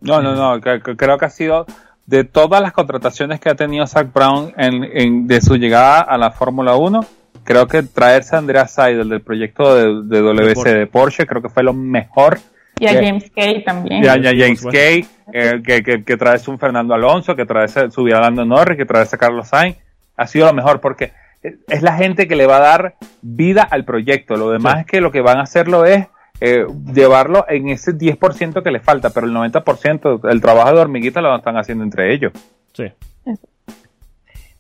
No, no, no, creo que ha sido de todas las contrataciones que ha tenido Zach Brown en, de su llegada a la Fórmula 1, creo que traerse a Andrea Seidel del proyecto de, de WC de Porsche, creo que fue lo mejor. Y a James Kay también. Y a, James Kay, eh, que, que, que trae un Fernando Alonso, que trae su a Lando Norris, que trae a Carlos Sainz. Ha sido lo mejor porque es la gente que le va a dar vida al proyecto. Lo demás es que lo que van a hacerlo es eh, llevarlo en ese 10% que le falta, pero el 90% el trabajo de hormiguita lo están haciendo entre ellos. Sí.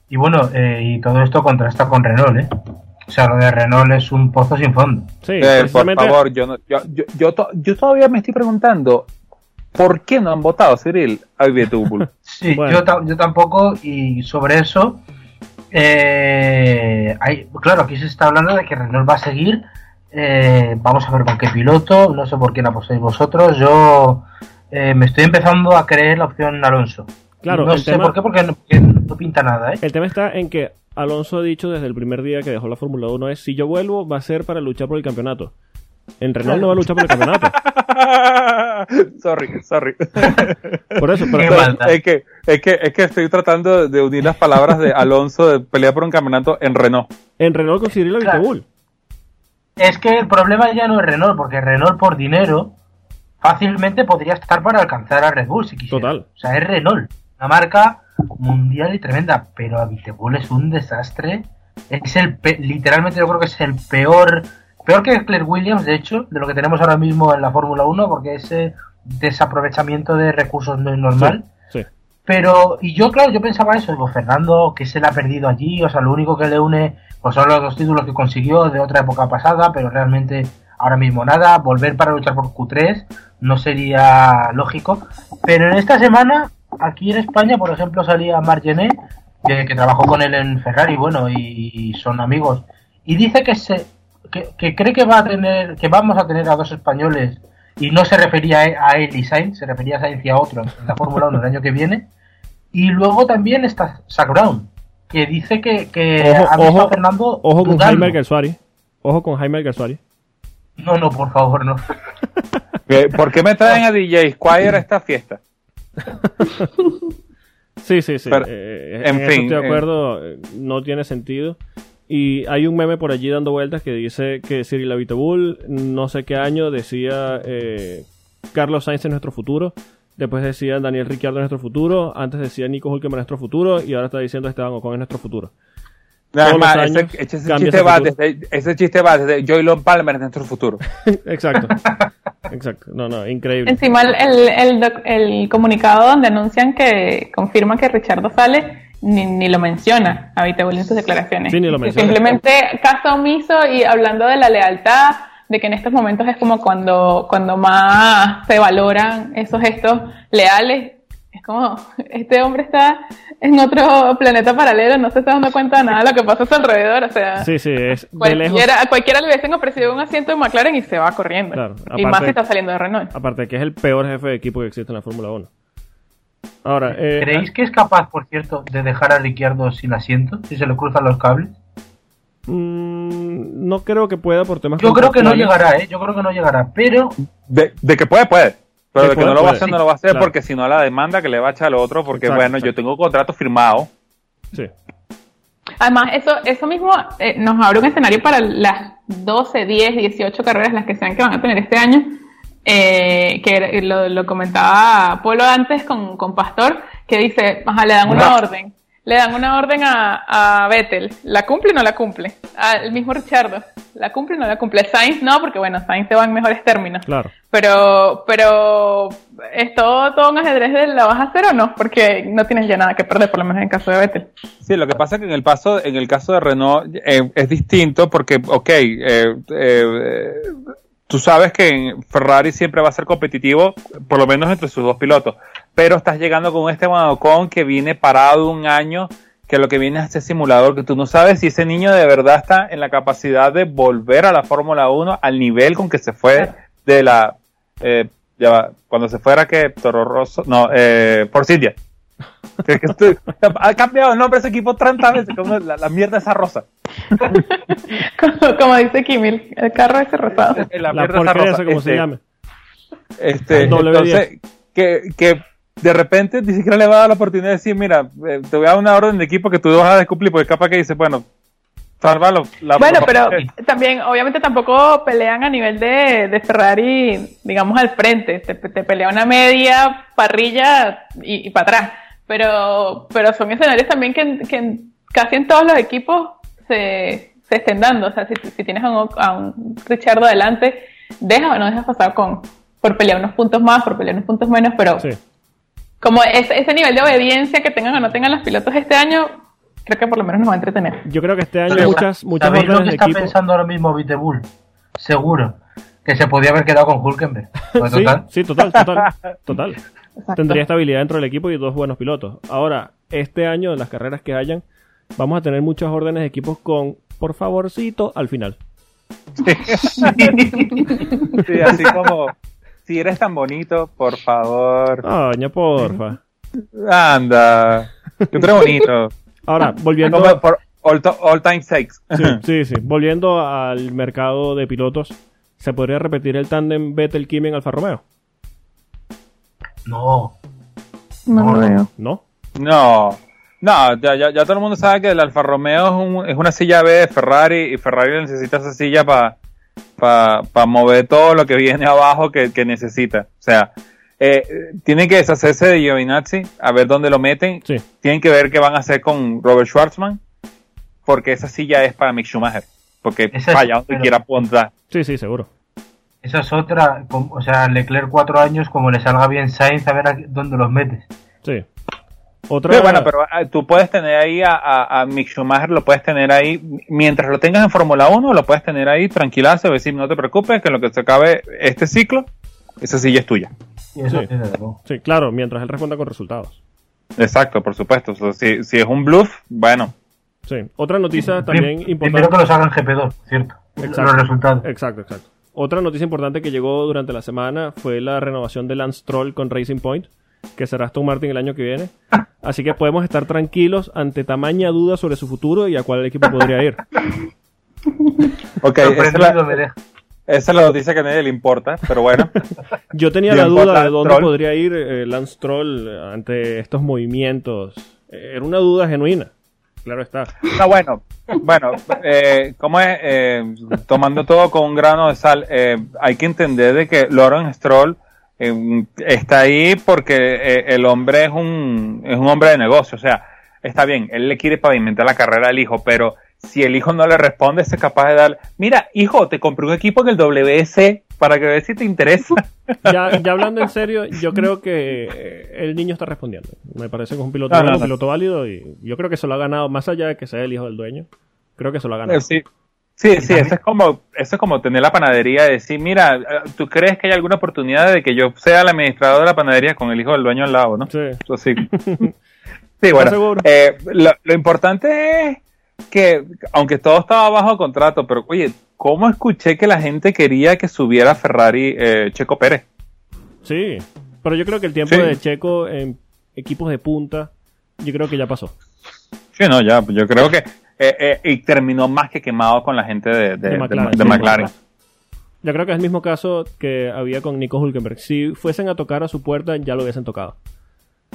Y bueno, eh, y todo esto contrasta con Renault, ¿eh? O sea, lo de Renault es un pozo sin fondo. Sí, eh, por favor, yo, yo, yo, yo, todavía me estoy preguntando ¿por qué no han votado, Cyril, a sí, yo, yo tampoco, y sobre eso, eh, hay, claro, aquí se está hablando de que Renault va a seguir eh, vamos a ver con qué piloto. No sé por quién apostáis vosotros. Yo eh, me estoy empezando a creer la opción Alonso. Claro, no sé por qué, porque no, pinta nada. ¿eh? El tema está en que Alonso ha dicho desde el primer día que dejó la Fórmula 1 es si yo vuelvo va a ser para luchar por el campeonato. En Renault no va a luchar por el campeonato. sorry, sorry. por eso, es, que, es, que, es que estoy tratando de unir las palabras de Alonso de pelear por un campeonato en Renault. En Renault con Cyril claro. Es que el problema ya no es Renault, porque Renault por dinero fácilmente podría estar para alcanzar a Red Bull si quisiera. Total. O sea, es Renault, una marca mundial y tremenda, pero Habitable es un desastre. Es el literalmente yo creo que es el peor peor que Claire Williams, de hecho, de lo que tenemos ahora mismo en la Fórmula 1, porque ese desaprovechamiento de recursos no es normal. Sí, Pero, y yo, claro, yo pensaba eso, digo, Fernando, que se le ha perdido allí, o sea, lo único que le une pues son los dos títulos que consiguió de otra época pasada, pero realmente ahora mismo nada. Volver para luchar por Q3 no sería lógico. Pero en esta semana, aquí en España, por ejemplo, salía Margené, que, que trabajó con él en Ferrari, bueno, y, son amigos. Y dice que se que, cree que va a tener, que vamos a tener a dos españoles, y no se refería a él y Sainz, se refería a Sainz y a otro en la Fórmula 1 el año que viene. Y luego también está Zach Brown, que dice que, que ojo, a Fernando. Ojo con Jaime Garzuari. Ojo con Jaime Garzuari. No, no, por favor, no. ¿Por qué me traen a DJ Squire a esta fiesta? sí, sí, sí. Eh, en, fin. Estoy de eh. acuerdo, no tiene sentido. Y hay un meme por allí dando vueltas que dice que Cyril Abiteboul, no sé qué año, decía eh, Carlos Sainz en nuestro futuro. Después decía Daniel Ricciardo en nuestro futuro. Antes decía Nico Hulkenberg en nuestro futuro. Y ahora está diciendo Esteban Ocon en nuestro futuro. Además, ese, ese, chiste va desde, ese chiste va desde Joylon Palmer en nuestro futuro. Exacto. Exacto. No, no, increíble. Encima el, el, el, comunicado donde anuncian que confirman que Richardo sale, ni, ni lo menciona a en sus declaraciones. Sí, ni lo menciona. Simplemente caso omiso y hablando de la lealtad, de que en estos momentos es como cuando, cuando más se valoran esos gestos leales. Es como, este hombre está en otro planeta paralelo, no se está dando cuenta de nada de lo que pasa a su alrededor. O sea, sí, sí, es cualquiera, a cualquiera le hubiesen ofrecido un asiento de McLaren y se va corriendo. y más si está saliendo de Renault. Aparte que es el peor jefe de equipo que existe en la Fórmula 1. Ahora, eh, ¿creéis que es capaz, por cierto, de dejar a Ricciardo sin asiento si se le cruzan los cables? Mm, no creo que pueda por temas. Yo creo que no llegará, ¿eh? Yo creo que no llegará, pero. De, que puede, puede. Pero de que no lo va a hacer, no lo va a hacer porque si no la demanda que le va a echar al otro, porque bueno, yo tengo un contrato firmado. Sí. Además, eso, eso mismo eh, nos abre un escenario para las 12, 10, 18 carreras, las que sean que van a tener este año, eh, que lo, comentaba Polo antes con, con Pastor, que dice, ajá, le dan una orden le dan una orden a, a Vettel. ¿La cumple o no la cumple? Al mismo Richardo. ¿La cumple o no la cumple? Sainz no, porque bueno, Sainz se va en mejores términos. Claro. Pero, pero, ¿es todo, todo un ajedrez de la vas a hacer o no? Porque no tienes ya nada que perder, por lo menos en el caso de Vettel. Sí, lo que pasa es que en el, paso, en el caso de Renault eh, es distinto porque, ok, eh, eh, tú sabes que Ferrari siempre va a ser competitivo, por lo menos entre sus dos pilotos pero estás llegando con este Ocon que viene parado un año, que lo que viene es este simulador, que tú no sabes si ese niño de verdad está en la capacidad de volver a la Fórmula 1 al nivel con que se fue de la... Eh, ya cuando se fuera que Toro Rosso, no, eh, por Silvia. ha cambiado el nombre de ese equipo 30 veces, como la, mierda esa rosa. como, dice Kimil, el carro ese rosado. La, mierda esa rosa. como se este, llame. Este, entonces, que, que de repente ni siquiera le va a dar la oportunidad de decir, mira, eh, te voy a dar una orden de equipo que tú vas a descumplir, porque capaz que dice, bueno, salvalo. bueno, pero también, obviamente tampoco pelean a nivel de, de Ferrari, digamos, al frente, te, te pelea una media parrilla y, para atrás, pero, pero son escenarios también que, que casi en todos los equipos se, se estén dando, o sea, si, si tienes a un, a un Richardo adelante, deja o no dejas pasar con por pelear unos puntos más, por pelear unos puntos menos, pero como ese, ese nivel de obediencia que tengan o no tengan los pilotos este año, creo que por lo menos nos va a entretener. Yo creo que este año hay muchas, muchas ¿Sabéis lo que está pensando ahora mismo Vitebull? Seguro. Que se podía haber quedado con Hulkenberg. sí, sí, total, total. total. Tendría estabilidad dentro del equipo y dos buenos pilotos. Ahora, este año, en las carreras que hayan, vamos a tener muchas órdenes de equipos con por favorcito al final. sí así como si eres tan bonito, por favor. Coño, porfa. Anda. Que tú bonito. Ahora, volviendo. por all, time sakes. Sí, sí, sí. Volviendo al mercado de pilotos, ¿se podría repetir el tándem Vettel-Kim en Alfa Romeo? No. No lo veo. ¿No? No. No, ya, ya, ya, todo el mundo sabe que el Alfa Romeo es, un, es una silla B de Ferrari y Ferrari necesita esa silla para para mover todo lo que viene abajo que, necesita. O sea, eh, tienen que deshacerse de Giovinazzi, a ver dónde lo meten. Tienen que ver qué van a hacer con Robert Schwartzman, porque esa silla es para Mick Schumacher. Porque falla donde quiera pondrá. Sí, sí, seguro. Esa es otra, o sea, Leclerc cuatro años, como le salga bien Sainz, a ver dónde los metes. Sí. Otra... bueno, pero ah, tú puedes tener ahí a, a, Mick Schumacher, lo puedes tener ahí, mientras lo tengas en Fórmula 1, lo puedes tener ahí tranquilazo, decir, no te preocupes, que en lo que se acabe este ciclo, esa silla es tuya. Sí, claro, mientras él responda con resultados. Exacto, por supuesto. si, si es un bluff, bueno. Sí, otra noticia también importante. Primero que lo hagan GP2, ¿cierto? Exacto, los resultados. Exacto, exacto. Otra noticia importante que llegó durante la semana fue la renovación de Lance Troll con Racing Point que será Aston Martin el año que viene. Así que podemos estar tranquilos ante tamaña duda sobre su futuro y a cuál equipo podría ir. ok, esa es, la, esa es la noticia que a nadie le importa, pero bueno. Yo tenía la duda de dónde podría ir eh, Lance Troll ante estos movimientos. Era una duda genuina. claro está. Está bueno. Bueno, eh, ¿cómo es? Eh, tomando todo con un grano de sal, eh, hay que entender de que Lauren Stroll eh, está ahí porque eh, el hombre es un, es un hombre de negocio. O sea, está bien, él le quiere pavimentar la carrera al hijo, pero si el hijo no le responde, es capaz de dar, mira, hijo, te compré un equipo en el WC para que veas si te interesa. Ya, ya hablando en serio, yo creo que eh, el niño está respondiendo. Me parece que es un piloto, No, no, no. piloto válido y yo creo que se lo ha ganado, más allá de que sea el hijo del dueño. Creo que se lo ha ganado. Eh, Sí, sí, sí, eso es como, eso es como tener la panadería y decir, mira, ¿tú crees que hay alguna oportunidad de que yo sea el administrador de la panadería con el hijo del dueño al lado, no? Sí. Sí. Sí, bueno. eh, lo, lo importante es que, aunque todo estaba bajo contrato, pero oye, ¿cómo escuché que la gente quería que subiera Ferrari eh, Checo Pérez? Sí, pero yo creo que el tiempo Sí. de Checo en equipos de punta, yo creo que ya pasó. Sí, no, ya, yo creo que. Eh, eh, y terminó más que quemado con la gente de, de- De de- McLaren, de sí. McLaren. Yo creo que es el mismo caso que había con Nico Hulkenberg. Si fuesen a tocar a su puerta, ya lo hubiesen tocado.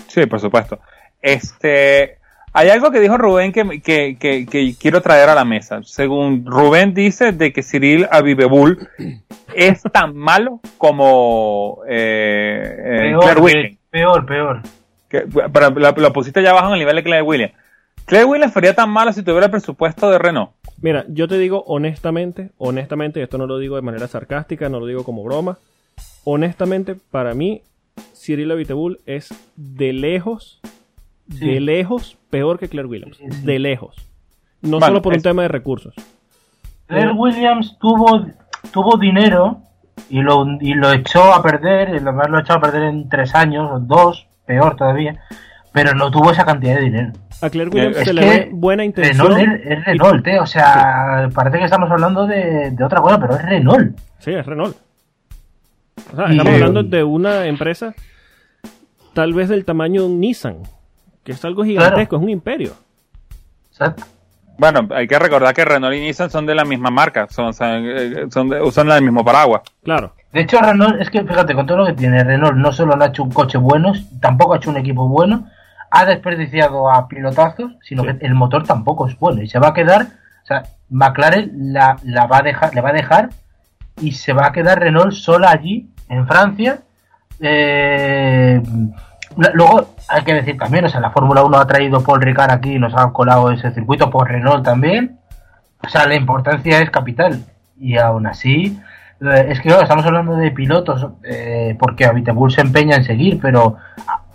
Sí, por supuesto. Este, hay algo que dijo Rubén que, que, que- que quiero traer a la mesa. Según Rubén dice de que Cyril Abibebul es tan malo como eh, eh, Claire Peor, Williams. peor, peor. Que- pero lo, lo pusiste ya abajo en el nivel de Claire Williams. Claire Williams sería tan malo si tuviera el presupuesto de Renault. Mira, yo te digo honestamente, honestamente, esto no lo digo de manera sarcástica, no lo digo como broma. Honestamente, para mí, Cyril Abiteboul es de lejos, Sí. de lejos, peor que Claire Williams. Sí, sí. De lejos. No Bueno, solo por un tema de recursos. Claire Williams tuvo, tuvo dinero y lo, y lo echó a perder, y lo más lo echó a perder en tres años, o dos, peor todavía, pero no tuvo esa cantidad de dinero. A Claire Williams Es se le que ve buena intención. Renault es, es Renault, eh, o sea, parece que estamos hablando de, de otra cosa, pero es Renault. Sí, es Renault. O sea, Y- estamos hablando de una empresa tal vez del tamaño de un Nissan, que es algo gigantesco, es un imperio. Exacto. Bueno, hay que recordar que Renault y Nissan son de la misma marca, son, son, eh, son de- usan el mismo paraguas. Claro. De hecho, Renault, es que fíjate, con todo lo que tiene, Renault no solo no ha hecho un coche bueno, tampoco ha hecho un equipo bueno, ha desperdiciado a pilotazos, sino Sí. que el motor tampoco es bueno y se va a quedar, o sea, McLaren la, la va a dejar, le va a dejar y se va a quedar Renault sola allí, en Francia. Eh, luego hay que decir también, o sea, la Fórmula 1 ha traído Paul Ricard aquí y nos ha colado ese circuito por Renault también. O sea, la importancia es capital. Y aún así, eh, es que claro, estamos hablando de pilotos, eh, porque Habitabull se empeña en seguir, pero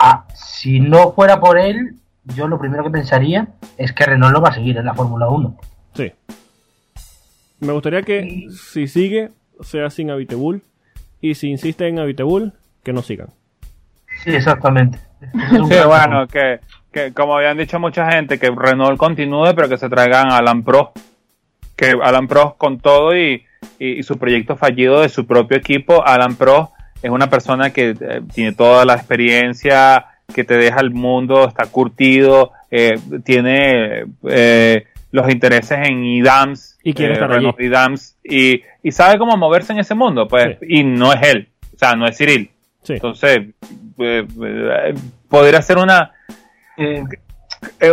a- a- si no fuera por él, yo lo primero que pensaría es que Renault lo va a seguir en la Fórmula 1. Sí. Me gustaría que si sigue, sea sin Abitebul. Y si insiste en Abitebul, que no sigan. Sí, exactamente. Sí, bueno, que, que como habían dicho mucha gente, que Renault continúe, pero que se traigan a Alan Pro. Que Alan Pro con todo y, y- y su proyecto fallido de su propio equipo, Alan Pro es una persona que eh, tiene toda la experiencia, que te deja el mundo, está curtido, eh, tiene eh, los intereses en IDAMS, Y quiere eh, estar Renault allí. IDAMS, y, y sabe cómo moverse en ese mundo, pues, Sí. y no es él, o sea, no es Cyril. Sí. Entonces, eh, eh, podría ser una,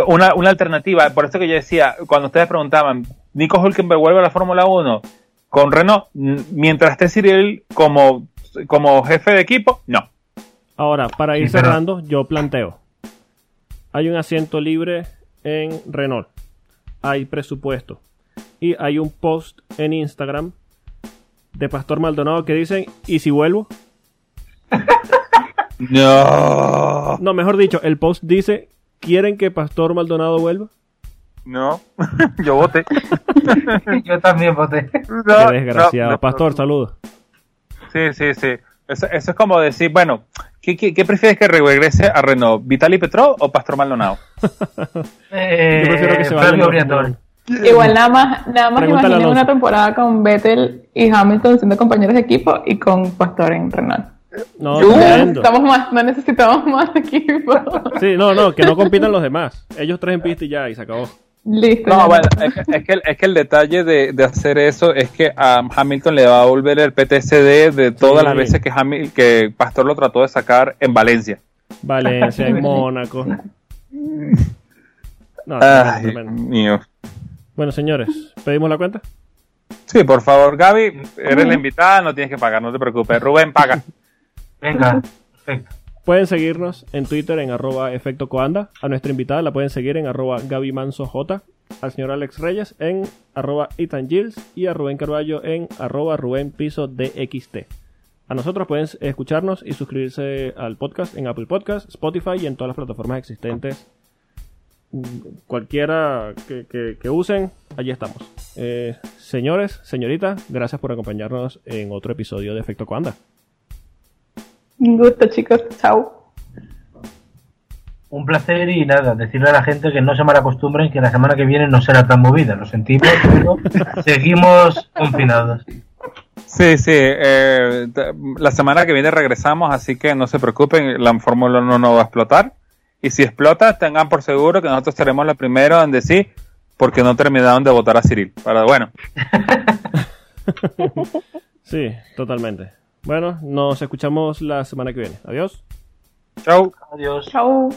una, una alternativa. Por eso que yo decía, cuando ustedes preguntaban, Nico Hulkenberg vuelve a la Fórmula 1 con Renault, mientras esté Cyril como, como jefe de equipo, no. Ahora, para ir cerrando, yo planteo. Hay un asiento libre en Renault. Hay presupuesto. Y hay un post en Instagram de Pastor Maldonado que dicen, ¿y si vuelvo? No. No, mejor dicho, el post dice, ¿quieren que Pastor Maldonado vuelva? No. yo voté. yo también voté. No, Qué desgraciado. no, no. Pastor, saludos. Sí, sí, sí. Eso, eso es como decir, bueno, ¿qué, qué, qué prefieres que regrese a Renault? ¿Vitali Petrov o Pastor Maldonado? Eh, Yo prefiero que se vaya. Igual nada más, nada más Alonso. una temporada con Vettel y Hamilton siendo compañeros de equipo y con Pastor en Renault. No, necesitamos más, no necesitamos más equipo. Sí, no, no, que no compitan los demás. Ellos tres en pista y ya, y se acabó. Listo. No, bueno, es que, es que el, es que el detalle de, de hacer eso es que a Hamilton le va a volver el PTSD de todas Sí. las veces que, Hamil- que Pastor lo trató de sacar en Valencia. Valencia, en Mónaco. No, Ay, mío. Bueno, señores, ¿pedimos la cuenta? Sí, por favor, Gaby, eres la invitada, no tienes que pagar, no te preocupes. Rubén, paga. Venga, perfecto. Pueden seguirnos en Twitter en arroba efecto coanda. A nuestra invitada la pueden seguir en arroba Gaby Manso J. Al señor Alex Reyes en arroba Ethan Gilles y a Rubén Carballo en arroba Rubén Piso DXT. A nosotros pueden escucharnos y suscribirse al podcast en Apple Podcast, Spotify y en todas las plataformas existentes. Cualquiera que, que- usen, allí estamos. Eh, señores, señorita, gracias por acompañarnos en otro episodio de Efecto Coanda. Un gusto, chicos. Chao. Un placer y nada, decirle a la gente que no se malacostumbren que la semana que viene no será tan movida. Lo sentimos, pero seguimos confinados. Sí, sí, eh, la semana que viene regresamos, así que no se preocupen, la Fórmula 1 no va a explotar. Y si explota, tengan por seguro que nosotros seremos los primeros en decir porque no terminaron de votar a Cyril. Para, bueno, Sí, totalmente. Bueno, nos escuchamos la semana que viene. Adiós. chau. Adiós. Chao.